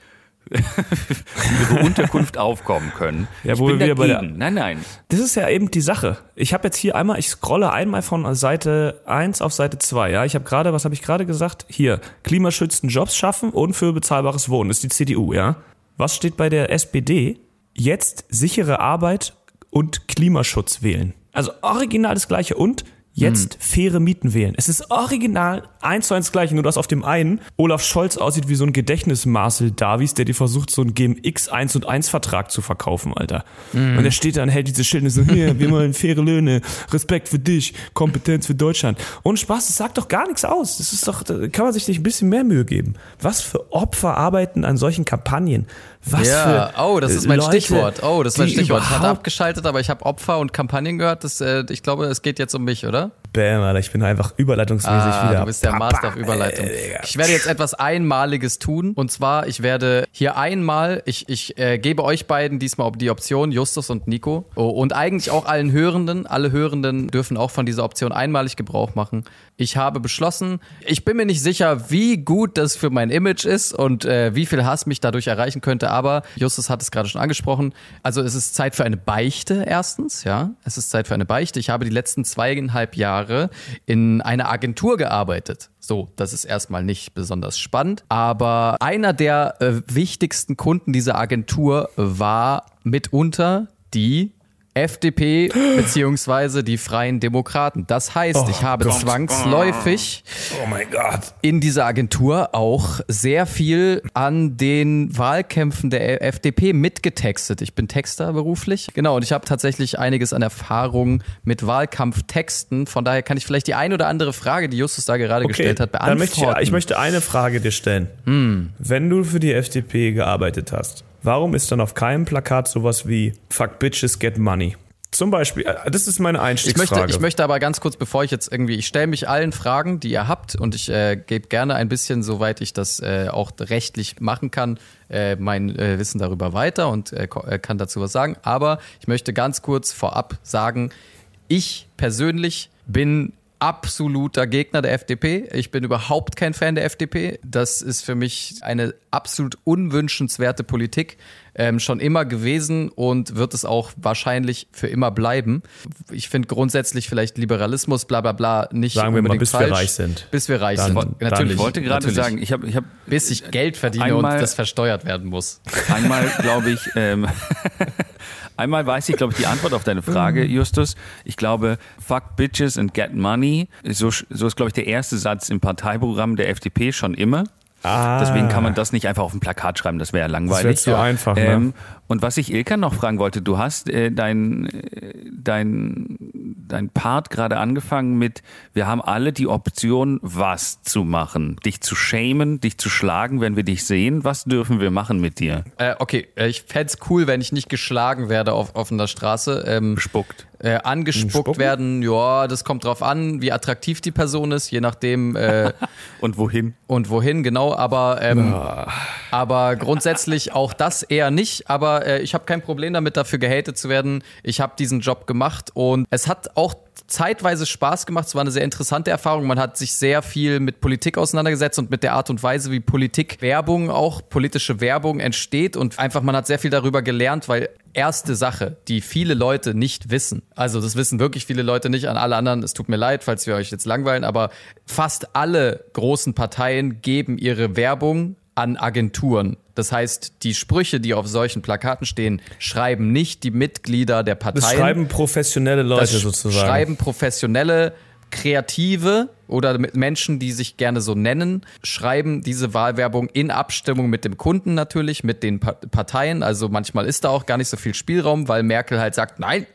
*laughs* ihre Unterkunft aufkommen können. Ja, ich wo bin wir wieder bei der- dagegen. Nein, nein. Das ist ja eben die Sache. Ich habe jetzt hier einmal, ich scrolle einmal von Seite 1 auf Seite 2. Ja, ich habe gerade, was habe ich gerade gesagt? Hier, Klimaschützen Jobs schaffen und für bezahlbares Wohnen. Das ist die CDU, ja. Was steht bei der SPD? Jetzt sichere Arbeit und Klimaschutz wählen. Also original das gleiche und jetzt faire Mieten wählen. Es ist original eins zu eins das gleiche, nur dass auf dem einen Olaf Scholz aussieht wie so ein Gedächtnis-Marcel Davies, der dir versucht, so einen GMX 1 und 1 Vertrag zu verkaufen, Alter. Und der steht da und hält diese Schilder so, hier, wir wollen faire Löhne, Respekt für dich, Kompetenz für Deutschland. Ohne Spaß, das sagt doch gar nichts aus. Das ist doch, da kann man sich nicht ein bisschen mehr Mühe geben. Was für Opfer arbeiten an solchen Kampagnen? Was Ja, für oh, das ist mein Leute, Stichwort. Oh, das ist mein Stichwort. Ich hatte abgeschaltet, aber ich habe Opfer und Kampagnen gehört. Das, äh, ich glaube, es geht jetzt um mich, oder? Bam, Alter, ich bin einfach überleitungsmäßig Ah, wieder. du bist der Papa, Master auf Überleitung. ey. Ich werde jetzt etwas Einmaliges tun. Und zwar, ich werde hier einmal, ich, ich äh, gebe euch beiden diesmal die Option, Justus und Nico. Oh, und eigentlich auch allen Hörenden. Alle Hörenden dürfen auch von dieser Option einmalig Gebrauch machen. Ich habe beschlossen, ich bin mir nicht sicher, wie gut das für mein Image ist und äh, wie viel Hass mich dadurch erreichen könnte. Aber Justus hat es gerade schon angesprochen. Also es ist Zeit für eine Beichte erstens, ja. Es ist Zeit für eine Beichte. Ich habe die letzten zweieinhalb Jahre in einer Agentur gearbeitet. So, das ist erstmal nicht besonders spannend. Aber einer der äh, wichtigsten Kunden dieser Agentur war mitunter die FDP *gasps* beziehungsweise die Freien Demokraten. Das heißt, ich habe Gott. zwangsläufig Oh in dieser Agentur auch sehr viel an den Wahlkämpfen der FDP mitgetextet. Ich bin Texter beruflich. Genau, und ich habe tatsächlich einiges an Erfahrung mit Wahlkampftexten. Von daher kann ich vielleicht die ein oder andere Frage, die Justus da gerade gestellt hat, dann beantworten. möchte ich, ich möchte eine Frage dir stellen. Wenn du für die FDP gearbeitet hast, warum ist dann auf keinem Plakat sowas wie Fuck Bitches Get Money? Zum Beispiel, äh, das ist meine Ich Einstiegsfrage. möchte, ich möchte aber ganz kurz, bevor ich jetzt irgendwie, ich stelle mich allen Fragen, die ihr habt und ich äh, gebe gerne ein bisschen, soweit ich das äh, auch rechtlich machen kann, äh, mein äh, Wissen darüber weiter und äh, kann dazu was sagen. Aber ich möchte ganz kurz vorab sagen, ich persönlich bin absoluter Gegner der FDP. Ich bin überhaupt kein Fan der FDP. Das ist für mich eine absolut unwünschenswerte Politik. Ähm, schon immer gewesen und wird es auch wahrscheinlich für immer bleiben. Ich finde grundsätzlich vielleicht Liberalismus, bla bla bla, nicht Sagen wir mal, bis wir falsch. reich sind. Bis wir reich Dann- sind. dann- natürlich. Ich wollte gerade natürlich. sagen, ich habe ich hab bis ich Geld verdiene Einmal- und das versteuert werden muss. einmal, glaube ich, ähm, *laughs* einmal weiß ich, glaube ich, die Antwort auf deine Frage, Justus. Ich glaube, fuck bitches and get money. So, so ist, glaube ich, der erste Satz im Parteiprogramm der FDP schon immer. Ah. Deswegen kann man das nicht einfach auf ein Plakat schreiben, das wäre ja Das langweilig. wäre zu einfach, ne? Und was ich Ilka noch fragen wollte, du hast äh, dein, äh, dein, dein Part gerade angefangen mit, wir haben alle die Option, was zu machen. Dich zu shamen, dich zu schlagen, wenn wir dich sehen. Was dürfen wir machen mit dir? Äh, okay, äh, ich fänd's cool, wenn ich nicht geschlagen werde auf offener Straße. Ähm, Bespuckt. Äh, angespuckt Spucken? werden, ja, das kommt drauf an, wie attraktiv die Person ist, je nachdem äh, *laughs* Und wohin? und wohin, genau. Aber, ähm, aber grundsätzlich auch das eher nicht. Aber äh, ich habe kein Problem damit, dafür gehatet zu werden. Ich habe diesen Job gemacht und es hat auch zeitweise Spaß gemacht. Es war eine sehr interessante Erfahrung. Man hat sich sehr viel mit Politik auseinandergesetzt und mit der Art und Weise, wie Politik, Werbung auch, politische Werbung entsteht. Und einfach, man hat sehr viel darüber gelernt, weil erste Sache, die viele Leute nicht wissen, also das wissen wirklich viele Leute nicht, an alle anderen, es tut mir leid, falls wir euch jetzt langweilen, aber fast alle großen Parteien geben ihre Werbung an Agenturen. Das heißt, die Sprüche, die auf solchen Plakaten stehen, schreiben nicht die Mitglieder der Parteien. Das schreiben professionelle Leute Das sozusagen. schreiben professionelle, kreative oder Menschen, die sich gerne so nennen, schreiben diese Wahlwerbung in Abstimmung mit dem Kunden natürlich, mit den Pa- Parteien. Also manchmal ist da auch gar nicht so viel Spielraum, weil Merkel halt sagt, nein,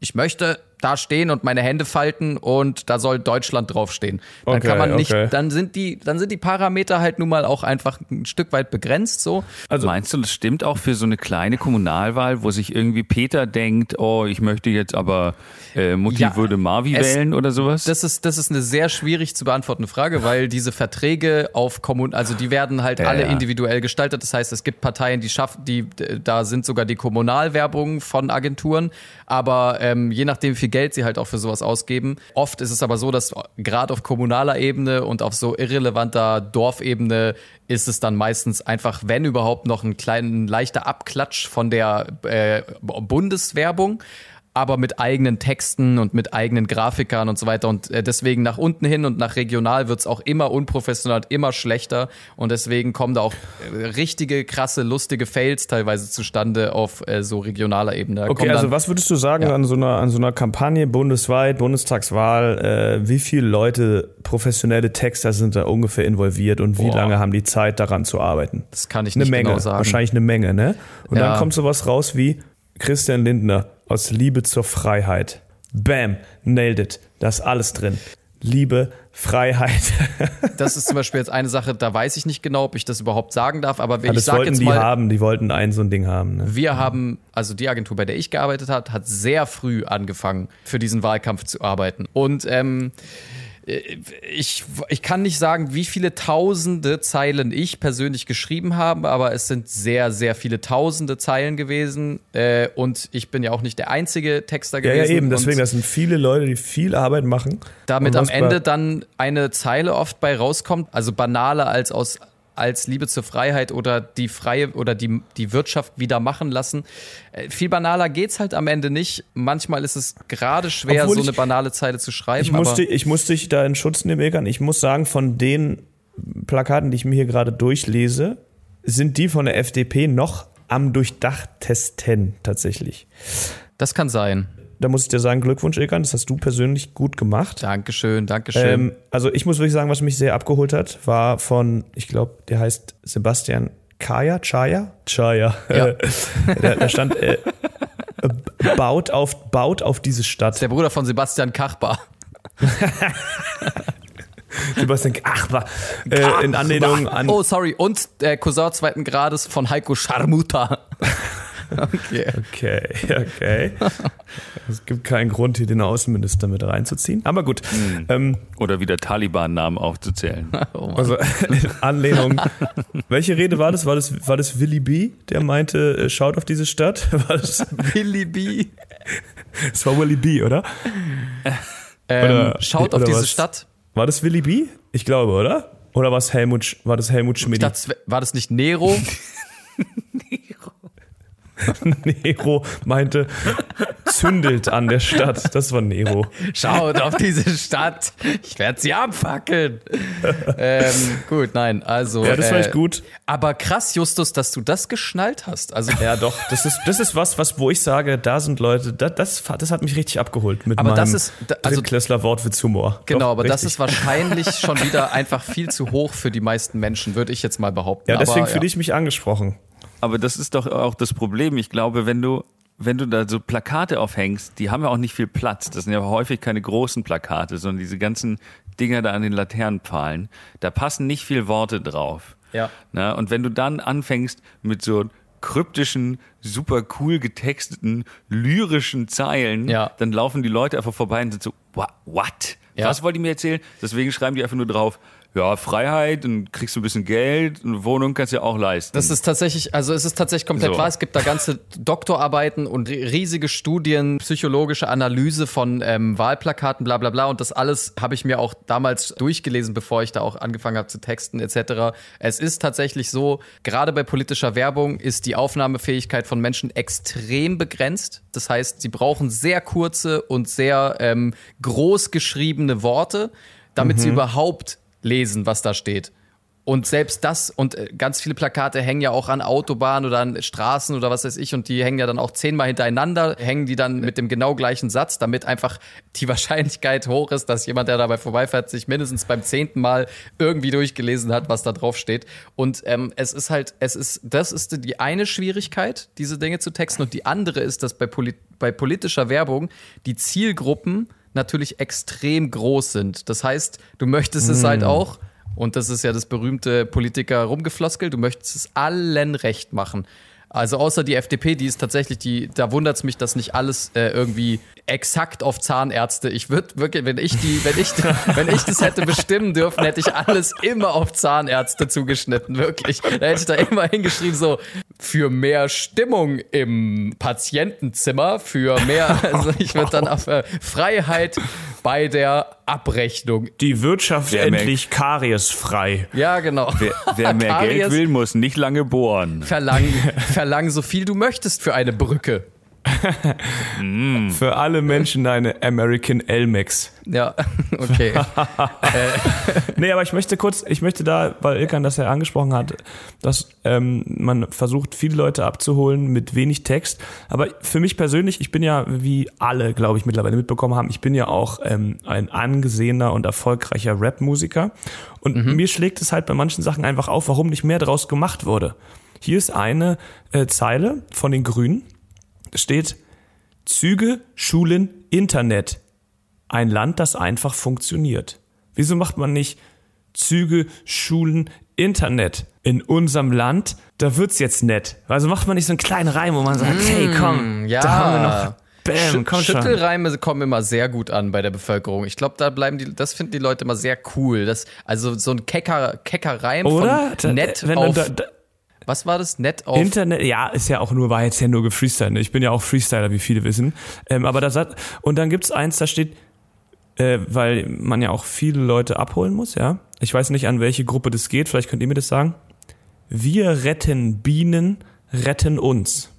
ich möchte da stehen und meine Hände falten und da soll Deutschland draufstehen. Dann Okay, kann man nicht, okay. dann sind die, dann sind die Parameter halt nun mal auch einfach ein Stück weit begrenzt so. Also meinst du, das stimmt auch für so eine kleine Kommunalwahl, wo sich irgendwie Peter denkt, oh, ich möchte jetzt aber äh, Mutti Ja, würde Marvi es- wählen oder sowas? Das ist, das ist eine sehr schwierig zu beantwortende Frage, weil diese Verträge auf Kommun, also die werden halt Ja, alle ja. individuell gestaltet. Das heißt, es gibt Parteien, die schaffen, die, da sind sogar die Kommunalwerbungen von Agenturen. Aber ähm, je nachdem, wie viel Geld sie halt auch für sowas ausgeben. Oft ist es aber so, dass gerade auf kommunaler Ebene und auf so irrelevanter Dorfebene ist es dann meistens einfach, wenn überhaupt, noch ein kleiner, leichter Abklatsch von der äh, Bundeswerbung aber mit eigenen Texten und mit eigenen Grafikern und so weiter. Und äh, deswegen nach unten hin und nach regional wird's auch immer unprofessioneller und immer schlechter. Und deswegen kommen da auch äh, richtige, krasse, lustige Fails teilweise zustande auf äh, so regionaler Ebene. Da Okay, also dann- was würdest du sagen Ja. an, so einer, an so einer Kampagne bundesweit, Bundestagswahl, äh, wie viele Leute, professionelle Texter sind da ungefähr involviert und wie Boah. lange haben die Zeit daran zu arbeiten? Das kann ich Eine nicht Menge, genau sagen. wahrscheinlich eine Menge, ne? Und Ja. dann kommt sowas raus wie Christian Lindner aus Liebe zur Freiheit. Bam, nailed it. Da ist alles drin. Liebe, Freiheit. *laughs* Das ist zum Beispiel jetzt eine Sache, da weiß ich nicht genau, ob ich das überhaupt sagen darf, aber wenn ich das sage jetzt die mal, haben, die wollten ein so ein Ding haben. Ne? Wir haben, also die Agentur, bei der ich gearbeitet habe, hat sehr früh angefangen, für diesen Wahlkampf zu arbeiten. Und ähm, ich, ich kann nicht sagen, wie viele tausende Zeilen ich persönlich geschrieben habe, aber es sind sehr, sehr viele tausende Zeilen gewesen. Äh, und ich bin ja auch nicht der einzige Texter Ja, gewesen. ja, eben. Deswegen, das sind viele Leute, die viel Arbeit machen. damit am Ende dann eine Zeile oft bei rauskommt, also banaler als aus als Liebe zur Freiheit oder die freie oder die, die Wirtschaft wieder machen lassen. Äh, viel banaler geht's halt am Ende nicht. Manchmal ist es gerade schwer, Obwohl so ich- eine banale Zeile zu schreiben. Ich musste, ich musste dich da in Schutz nehmen, Egan. Ich muss sagen, von den Plakaten, die ich mir hier gerade durchlese, sind die von der FDP noch am durchdachtesten tatsächlich. Das kann sein. Da muss ich dir sagen, Glückwunsch, Ilkan, das hast du persönlich gut gemacht. Dankeschön, Dankeschön. Ähm, also ich muss wirklich sagen, was mich sehr abgeholt hat, war von, ich glaube, der heißt Sebastian Kaya, Chaya? Chaya. *laughs* Ja. da, da stand, äh, baut, auf, baut auf diese Stadt. der Bruder von Sebastian Kachbar. *laughs* Sebastian Kachbar. Äh, in Anlehnung an... Oh, sorry. Und der Cousin zweiten Grades von Heiko Scharmuta. *laughs* Okay. Okay, okay. Es gibt keinen Grund, hier den Außenminister mit reinzuziehen. Aber gut. Ähm, Oder wieder Taliban-Namen aufzuzählen. *laughs* Oh also *laughs* Anlehnung. Welche Rede war das? War das, war das Willy B., der meinte, äh, schaut auf diese Stadt? *laughs* War das, Billy B. das war Willy B., oder? Ähm, Oder- schaut auf oder diese was? Stadt. War das Willy B.? Ich glaube, oder? Oder war es Helmut, war das Helmut Schmidt? War das nicht Nero? *laughs* Nero meinte, zündelt an der Stadt. Das war Nero. Schaut auf diese Stadt. Ich werde sie abfackeln. ähm, gut, nein, also. Ja, das war äh, echt gut. Aber krass, Justus, dass du das geschnallt hast. Also, Ja, doch. Das ist, das ist was, was, wo ich sage, da sind Leute, das, das, das hat mich richtig abgeholt mit Aber meinem das ist- da- also- Drittklässler Wortwitzhumor. genau, Doch, aber das richtig. ist wahrscheinlich schon wieder einfach viel zu hoch für die meisten Menschen, würde ich jetzt mal behaupten. Ja, deswegen aber, fühle ich mich angesprochen. Aber das ist doch auch das Problem. Ich glaube, wenn du, wenn du da so Plakate aufhängst, die haben ja auch nicht viel Platz. Das sind ja häufig keine großen Plakate, sondern diese ganzen Dinger da an den Laternenpfahlen. Da passen nicht viel Worte drauf. Ja. Na, und wenn du dann anfängst mit so kryptischen, super cool getexteten, lyrischen Zeilen, Ja. dann laufen die Leute einfach vorbei und sind so, "Wha- what? Ja. Was wollt ihr mir erzählen? Deswegen schreiben die einfach nur drauf, ja, Freiheit und kriegst du ein bisschen Geld, eine Wohnung kannst du ja auch leisten. Das ist tatsächlich, also es ist tatsächlich komplett So. wahr. Es gibt da ganze Doktorarbeiten und ri- riesige Studien, psychologische Analyse von ähm, Wahlplakaten, bla bla bla. Und das alles habe ich mir auch damals durchgelesen, bevor ich da auch angefangen habe zu texten etc. Es ist tatsächlich so, gerade bei politischer Werbung ist die Aufnahmefähigkeit von Menschen extrem begrenzt. Das heißt, sie brauchen sehr kurze und sehr ähm, groß geschriebene Worte, damit sie überhaupt lesen, was da steht. Und selbst das und äh, ganz viele Plakate hängen ja auch an Autobahnen oder an Straßen oder was weiß ich und die hängen ja dann auch zehnmal hintereinander, hängen die dann mit dem genau gleichen Satz, damit einfach die *laughs* Wahrscheinlichkeit hoch ist, dass jemand, der dabei vorbeifährt, sich mindestens beim zehnten Mal irgendwie durchgelesen hat, was da drauf steht. Und ähm, es ist halt, es ist, das ist die eine Schwierigkeit, diese Dinge zu texten und die andere ist, dass bei, Poli bei politischer Werbung die Zielgruppen natürlich extrem groß sind. Das heißt, du möchtest es halt auch und das ist ja das berühmte Politiker rumgefloskel. Du möchtest es allen recht machen. Also außer die FDP, die ist tatsächlich, die, da wundert es mich, dass nicht alles äh, irgendwie exakt auf Zahnärzte. Ich würde wirklich, wenn ich die, wenn ich, *laughs* wenn ich das hätte bestimmen dürfen, hätte ich alles immer auf Zahnärzte zugeschnitten, wirklich. Da hätte ich da immer hingeschrieben, so für mehr Stimmung im Patientenzimmer, für mehr, also ich würde dann auf äh, Freiheit bei der Abrechnung. Die Wirtschaft Wer endlich kariesfrei. Ja, genau. Wer, wer *laughs* mehr Geld will, muss nicht lange bohren. verlang, verlang so viel du möchtest für eine Brücke. Für alle Menschen eine American Elmex. Ja, *laughs* okay. *laughs* Nee, aber ich möchte kurz, ich möchte da, weil Ilkan das ja angesprochen hat, dass ähm, man versucht, viele Leute abzuholen mit wenig Text. Aber für mich persönlich, ich bin ja, wie alle, glaube ich, mittlerweile mitbekommen haben, ich bin ja auch ähm, ein angesehener und erfolgreicher Rap-Musiker. Und mir schlägt es halt bei manchen Sachen einfach auf, warum nicht mehr draus gemacht wurde. Hier ist eine äh, Zeile von den Grünen. Steht Züge, Schulen, Internet. Ein Land, das einfach funktioniert. Wieso macht man nicht Züge, Schulen, Internet? In unserem Land, da wird's jetzt nett. Also macht man nicht so einen kleinen Reim, wo man sagt, hey, komm, Mm, ja. da haben wir noch, bam, schon. Schüttelreime kommen immer sehr gut an bei der Bevölkerung. Ich glaube, da bleiben die, das finden die Leute immer sehr cool. Das, also so ein kecker, kecker Reim Oder? von nett Wenn du auf, da, da, was war das? Nett auf, Internet, ja, ist ja auch nur, war jetzt ja nur gefreestylt. ne? Ich bin ja auch Freestyler, wie viele wissen. Ähm, aber da sagt, und dann gibt's eins, da steht, äh, weil man ja auch viele Leute abholen muss, ja. Ich weiß nicht, an welche Gruppe das geht, vielleicht könnt ihr mir das sagen. Wir retten Bienen, retten uns.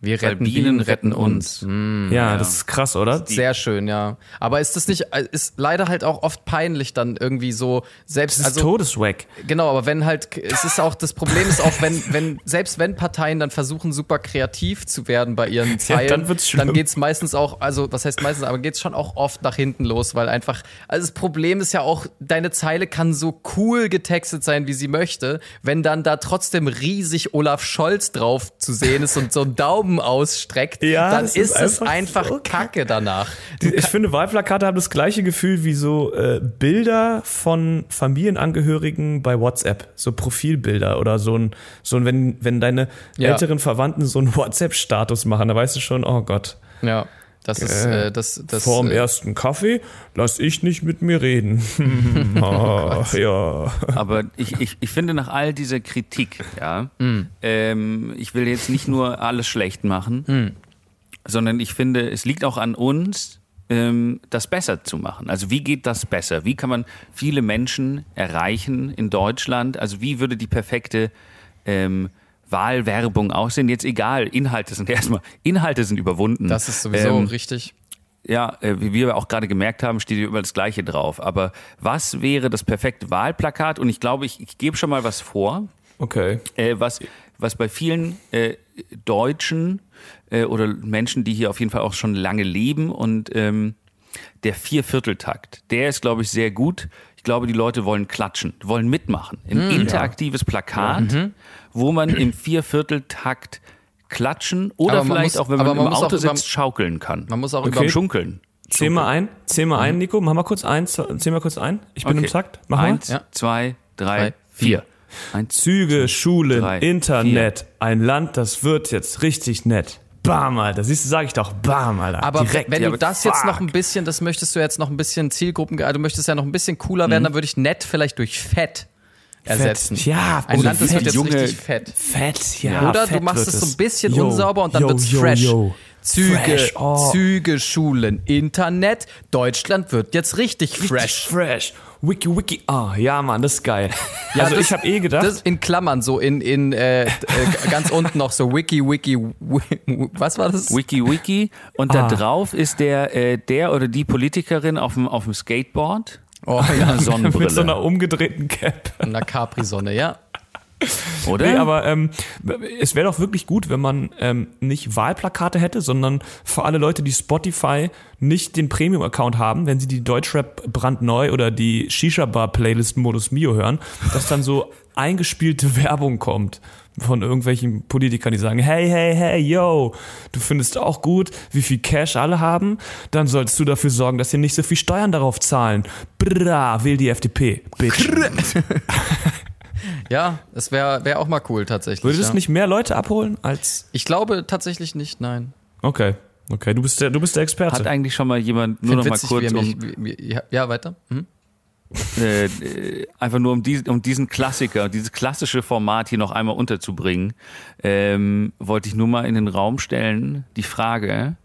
Wir retten Bienen, retten uns. Ja, das ist krass, oder? Sehr schön, ja. Aber ist das nicht, ist leider halt auch oft peinlich dann irgendwie so, selbst, Das ist also, Todeswack. genau, aber wenn halt, es ist auch, das Problem ist auch, wenn, wenn, selbst wenn Parteien dann versuchen, super kreativ zu werden bei ihren *laughs* Zeilen, dann wird's schlimm. dann geht's meistens auch, also, was heißt meistens, aber geht's schon auch oft nach hinten los, weil einfach, also das Problem ist ja auch, deine Zeile kann so cool getextet sein, wie sie möchte, wenn dann da trotzdem riesig Olaf Scholz drauf zu sehen ist und so ein Daumen *laughs* ausstreckt, Ja, dann ist, ist es einfach einfach so Kacke danach. Die- Ich finde, Wahlplakate haben das gleiche Gefühl wie so äh, Bilder von Familienangehörigen bei WhatsApp, so Profilbilder oder so ein, so ein wenn, wenn deine Ja. älteren Verwandten so einen *laughs* WhatsApp-Status machen, da weißt du schon, oh Gott. Ja, das ist, äh, das, das, Vor dem äh, ersten Kaffee lass ich nicht mit mir reden. *laughs* oh, *laughs* ja. Aber ich, ich, ich finde nach all dieser Kritik, ja, Mm. ähm, ich will jetzt nicht nur alles schlecht machen, Mm. sondern ich finde, es liegt auch an uns, ähm, das besser zu machen. Also wie geht das besser? Wie kann man viele Menschen erreichen in Deutschland? Also wie würde die perfekte ähm, Wahlwerbung aussehen? Jetzt egal, Inhalte sind *laughs* erstmal, Inhalte sind überwunden. das ist sowieso Ähm, richtig. ja, äh, wie wir auch gerade gemerkt haben, steht hier überall das Gleiche drauf. Aber was wäre das perfekte Wahlplakat? Und ich glaube, ich, ich gebe schon mal was vor, Okay. äh, was, was bei vielen äh, Deutschen äh, oder Menschen, die hier auf jeden Fall auch schon lange leben und ähm, der Viervierteltakt, der ist, glaube ich, sehr gut. Ich glaube, die Leute wollen klatschen, wollen mitmachen. Ein interaktives Plakat, wo man im Viervierteltakt klatschen oder man vielleicht muss- auch, wenn man, man im auch Auto über- sitzt, schaukeln kann. Man muss auch Okay. über Schunkeln. Zähl mal ein, zähl mal ein, Nico. Mach mal kurz eins, zähl mal kurz ein. Ich bin Okay. im Takt. Mach mal. Eins, Ja. zwei, drei, Drei, vier. Eins, Züge, Schulen, drei, Internet, ein Land, das wird jetzt richtig nett. Bam, Alter. Siehst du, sag ich doch. Bam, Alter. Aber Direkt. wenn ja, du aber das jetzt noch ein fuck. bisschen, das möchtest du jetzt noch ein bisschen Zielgruppen, also du möchtest ja noch ein bisschen cooler werden, dann würde ich nett vielleicht durch fett ersetzen. Ja, Ein Land, das fett, wird jetzt Junge, richtig fett. Fett, ja. Oder du fett machst wird es so ein bisschen Yo, unsauber und dann yo, wird's yo, fresh. yo. Züge, Fresh, oh. Züge, Schulen, Internet. Deutschland wird jetzt richtig fresh. Fresh. Wiki, wiki. Ah, ja, Mann, das ist geil. *laughs* Ja, also das- ich habe eh gedacht, Das in Klammern, so in, in äh, äh, ganz unten noch so Wiki, Wiki, wi- was war das? Wiki Wiki und da drauf ist der äh, der oder die Politikerin auf dem auf dem Skateboard Oh mit einer ja, *laughs* Sonnenbrille, mit so einer umgedrehten Cap. in der Capri-Sonne, ja. *laughs* oder? Nee, aber ähm, es wäre doch wirklich gut, wenn man ähm, nicht Wahlplakate hätte, sondern für alle Leute, die Spotify nicht den Premium-Account haben, wenn sie die Deutschrap brandneu oder die Shisha-Bar-Playlist Modus Mio hören, dass dann so *laughs* eingespielte Werbung kommt von irgendwelchen Politikern, die sagen, hey, hey, hey, yo, du findest auch gut, wie viel Cash alle haben, dann solltest du dafür sorgen, dass sie nicht so viel Steuern darauf zahlen. Bra, wähl die FDP, bitch. *laughs* Ja, es wäre wär auch mal cool tatsächlich. Würde das ja. nicht mehr Leute abholen als Ich glaube tatsächlich nicht, nein. Okay, okay, du bist der, du bist der Experte. Hat eigentlich schon mal jemand nur Find noch mal witzig, kurz wie er um mich, wie, wie, ja, weiter. Hm? äh, äh, einfach nur um, die, um diesen Klassiker, dieses klassische Format hier noch einmal unterzubringen, ähm, wollte ich nur mal in den Raum stellen, die Frage,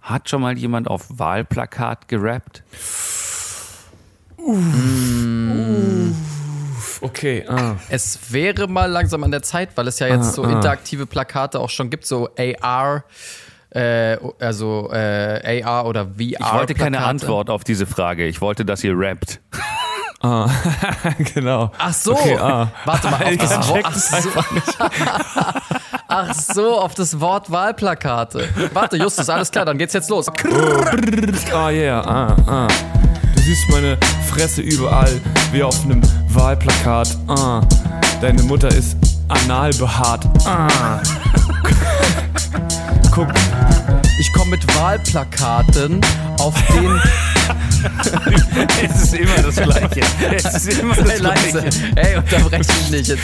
hat schon mal jemand auf Wahlplakat gerappt? Okay, ah. Es wäre mal langsam an der Zeit, weil es ja jetzt Ah, so ah. interaktive Plakate auch schon gibt, so AR, äh, also äh, AR oder VR. Ich wollte keine Plakate. Antwort auf diese Frage, ich wollte, dass ihr rappt. *laughs* genau. Ach so, Okay, ah. warte mal, auf *laughs* Ich das Wort. Ach so. *laughs* Ach so, auf das Wort Wahlplakate. Warte, Justus, alles klar, dann geht's jetzt los. Ah, yeah, ah, ah. Du siehst meine Fresse überall, wie auf einem Wahlplakat. Ah. Deine Mutter ist anal behaart. Ah. *laughs* Guck, Ich komme mit Wahlplakaten auf den. *laughs* Es ist immer das Gleiche. *laughs* Es ist immer das. Gleiche. Ey, unterbreche mich nicht jetzt.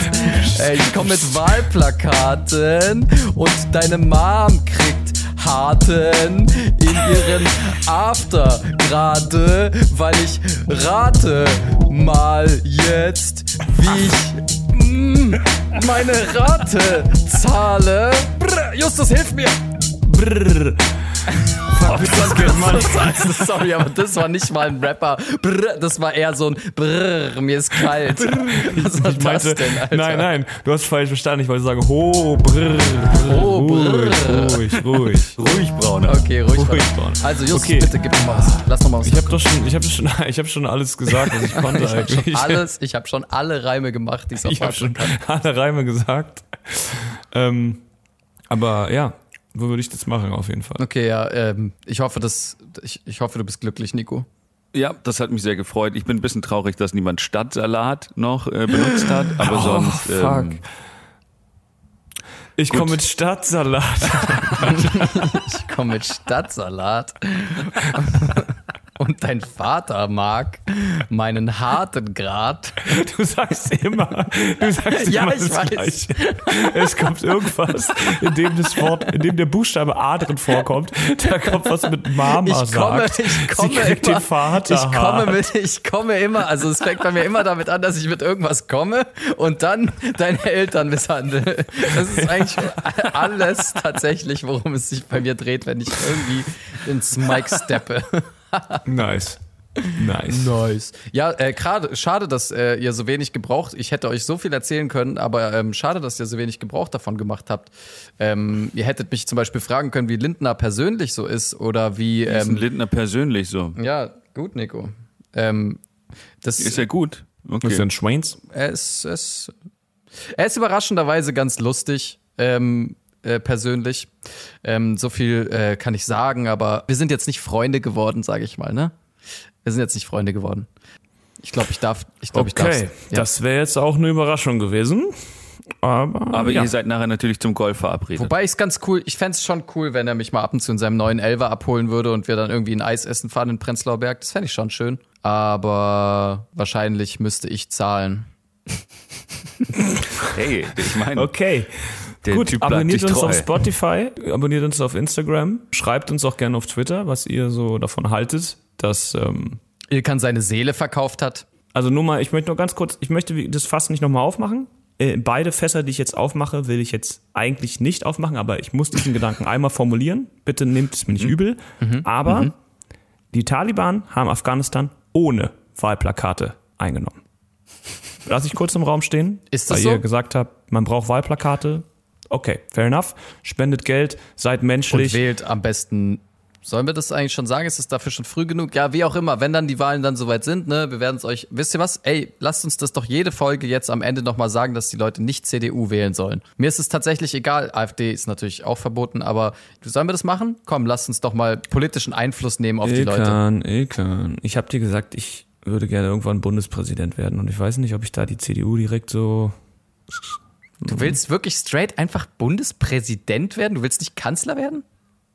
Ey, ich komme mit Wahlplakaten und deine Mom kriegt Harten in ihren After gerade, weil ich rate mal jetzt, wie ich mm, meine Rate zahle. Brr, Justus, hilf mir! Brrr. Verpiss dich, Mann. Also, sorry, aber das war nicht mal ein Rapper. Brr, das war eher so ein Brrr, mir ist kalt. Was war Ich meinte, das denn, Alter? nein, nein, du hast falsch verstanden. Ich wollte sagen, ho, brrr, Ho, brrr. ruhig, ruhig, ruhig. Ruhig, Brauner. Okay, ruhig. Ruhig, warte. Braun. Also, Justus, Okay. bitte gib mir mal was. Lass noch mal was. Ich habe doch schon, ich habe schon, *laughs* ich habe schon alles gesagt, was ich *laughs* konnte Ich hab schon eigentlich. alles, ich habe schon alle Reime gemacht, die es auf Ich habe schon kann. alle Reime gesagt. Ähm, aber ja, wo würde ich das machen auf jeden Fall? Okay, ja, ähm, ich hoffe, dass, ich, ich hoffe, du bist glücklich, Nico. Ja, das hat mich sehr gefreut. Ich bin ein bisschen traurig, dass niemand Stadtsalat noch äh, benutzt hat, aber Oh, sonst. fuck. Ähm, Ich komme mit Stadtsalat. *laughs* Ich komme mit Stadtsalat. *laughs* Und dein Vater mag meinen harten Grad. Du sagst immer, du sagst Ja, immer ich das weiß. Gleiche. Es kommt irgendwas, in dem das Wort, in dem der Buchstabe A drin vorkommt. Da kommt was mit Mama Ich komme, sagt. ich komme Sie kriegt immer, den Vater ich komme mit, ich komme immer, also es fängt bei mir immer damit an, dass ich mit irgendwas komme und dann deine Eltern misshandle. Das ist eigentlich alles tatsächlich, worum es sich bei mir dreht, wenn ich irgendwie ins Mike steppe. Nice. Nice. Nice. Ja, äh, gerade schade, dass äh, ihr so wenig gebraucht. Ich hätte euch so viel erzählen können, aber ähm, schade, dass ihr so wenig Gebrauch davon gemacht habt. Ähm, ihr hättet mich zum Beispiel fragen können, wie Lindner persönlich so ist oder wie. ist ein Ähm, Lindner persönlich so. ja, gut, Nico. Ähm, das Ist ja gut. Okay. sind Schweins? er ist, er ist, er ist überraschenderweise ganz lustig, ähm, äh, persönlich. Ähm, so viel äh, kann ich sagen, aber wir sind jetzt nicht Freunde geworden, sage ich mal, ne? Wir sind jetzt nicht Freunde geworden. Ich glaube, ich darf, ich glaube, ich darf. Okay, das wäre jetzt auch eine Überraschung gewesen. Aber, Aber ja. ihr seid nachher natürlich zum Golf verabredet. Wobei ich es ganz cool, ich fände es schon cool, wenn er mich mal ab und zu in seinem neuen Elver abholen würde und wir dann irgendwie ein Eis essen fahren in Prenzlauer Berg. Das fände ich schon schön. Aber wahrscheinlich müsste ich zahlen. *laughs* hey, ich meine, Okay. Der Gut, Typ abonniert uns treu. auf Spotify, abonniert uns auf Instagram, schreibt uns auch gerne auf Twitter, was ihr so davon haltet, dass ähm, Ilkan seine Seele verkauft hat. Also nur mal, ich möchte nur ganz kurz, ich möchte das Fass nicht nochmal aufmachen. Äh, beide Fässer, die ich jetzt aufmache, will ich jetzt eigentlich nicht aufmachen, aber ich muss diesen Gedanken *laughs* einmal formulieren. Bitte nehmt es mir nicht übel. Aber die Taliban haben Afghanistan ohne Wahlplakate eingenommen. Lass ich kurz im Raum stehen, Ist das weil so? ihr gesagt habt, man braucht Wahlplakate. Okay, fair enough. Spendet Geld, seid Und menschlich. wählt am besten. Sollen wir das eigentlich schon sagen? Ist es dafür schon früh genug? Ja, wie auch immer, wenn dann die Wahlen dann soweit sind, ne, wir werden es euch. Wisst ihr was? Ey, lasst uns das doch jede Folge jetzt am Ende nochmal sagen, dass die Leute nicht CDU wählen sollen. Mir ist es tatsächlich egal. AfD ist natürlich auch verboten, aber sollen wir das machen? Komm, lasst uns doch mal politischen Einfluss nehmen auf die Leute. Ilkan, Ilkan. Ich habe dir gesagt, ich würde gerne irgendwann Bundespräsident werden und ich weiß nicht, ob ich da die CDU direkt so. Du willst wirklich straight einfach Bundespräsident werden? Du willst nicht Kanzler werden?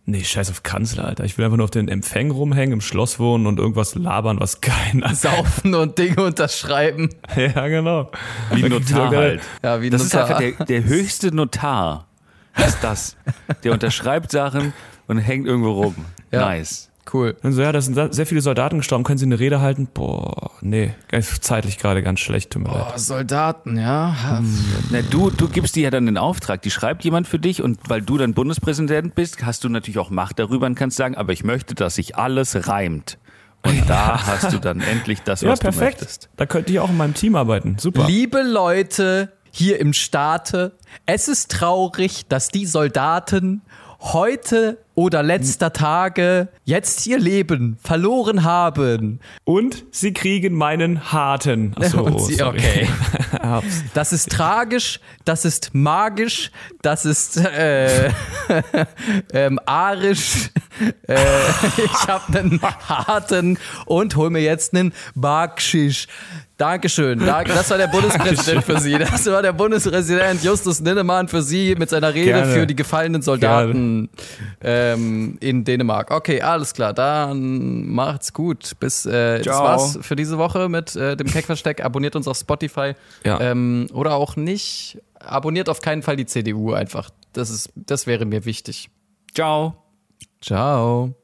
Nee, scheiß auf Kanzler, Alter. Ich will einfach nur auf den Empfängen rumhängen, im Schloss wohnen und irgendwas labern, was keiner *laughs* Saufen und Dinge unterschreiben. *laughs* Ja, genau. Wie ein Notar halt. Ja, wie Das ist Notar. einfach der, der höchste Notar. Ist das. *laughs* Der unterschreibt Sachen und hängt irgendwo rum. Ja. Nice. Cool. Und so, ja, da sind sehr viele Soldaten gestorben. Können Sie eine Rede halten? Boah, nee, zeitlich gerade ganz schlecht, tut mir leid. Oh, Soldaten, ja. Na, du, du gibst dir ja dann den Auftrag. Die schreibt jemand für dich und weil du dann Bundespräsident bist, hast du natürlich auch Macht darüber und kannst sagen, aber ich möchte, dass sich alles reimt. Und da hast du dann endlich das, Ja, was du perfekt. möchtest. Da könnt ihr auch in meinem Team arbeiten. Super. Liebe Leute hier im Staate, es ist traurig, dass die Soldaten heute oder letzter Tage jetzt ihr Leben verloren haben. Und sie kriegen meinen harten. Achso, sie- okay. *laughs* Das ist tragisch, das ist magisch, das ist äh, *laughs* ähm, arisch. Äh, *laughs* ich habe einen harten und hol mir jetzt einen Backschisch. Dankeschön. Da- Das war der Bundespräsident für Sie. Das war der Bundespräsident Justus Ninnemann für Sie mit seiner Rede Gerne. für die gefallenen Soldaten ähm, in Dänemark. Okay, alles klar. Dann macht's gut. Bis äh, das Ciao. war's für diese Woche mit äh, dem Keckversteck. Abonniert uns auf Spotify. Ja. Ähm, oder auch nicht. Abonniert auf keinen Fall die CDU einfach. Das, ist, das wäre mir wichtig. Ciao. Ciao.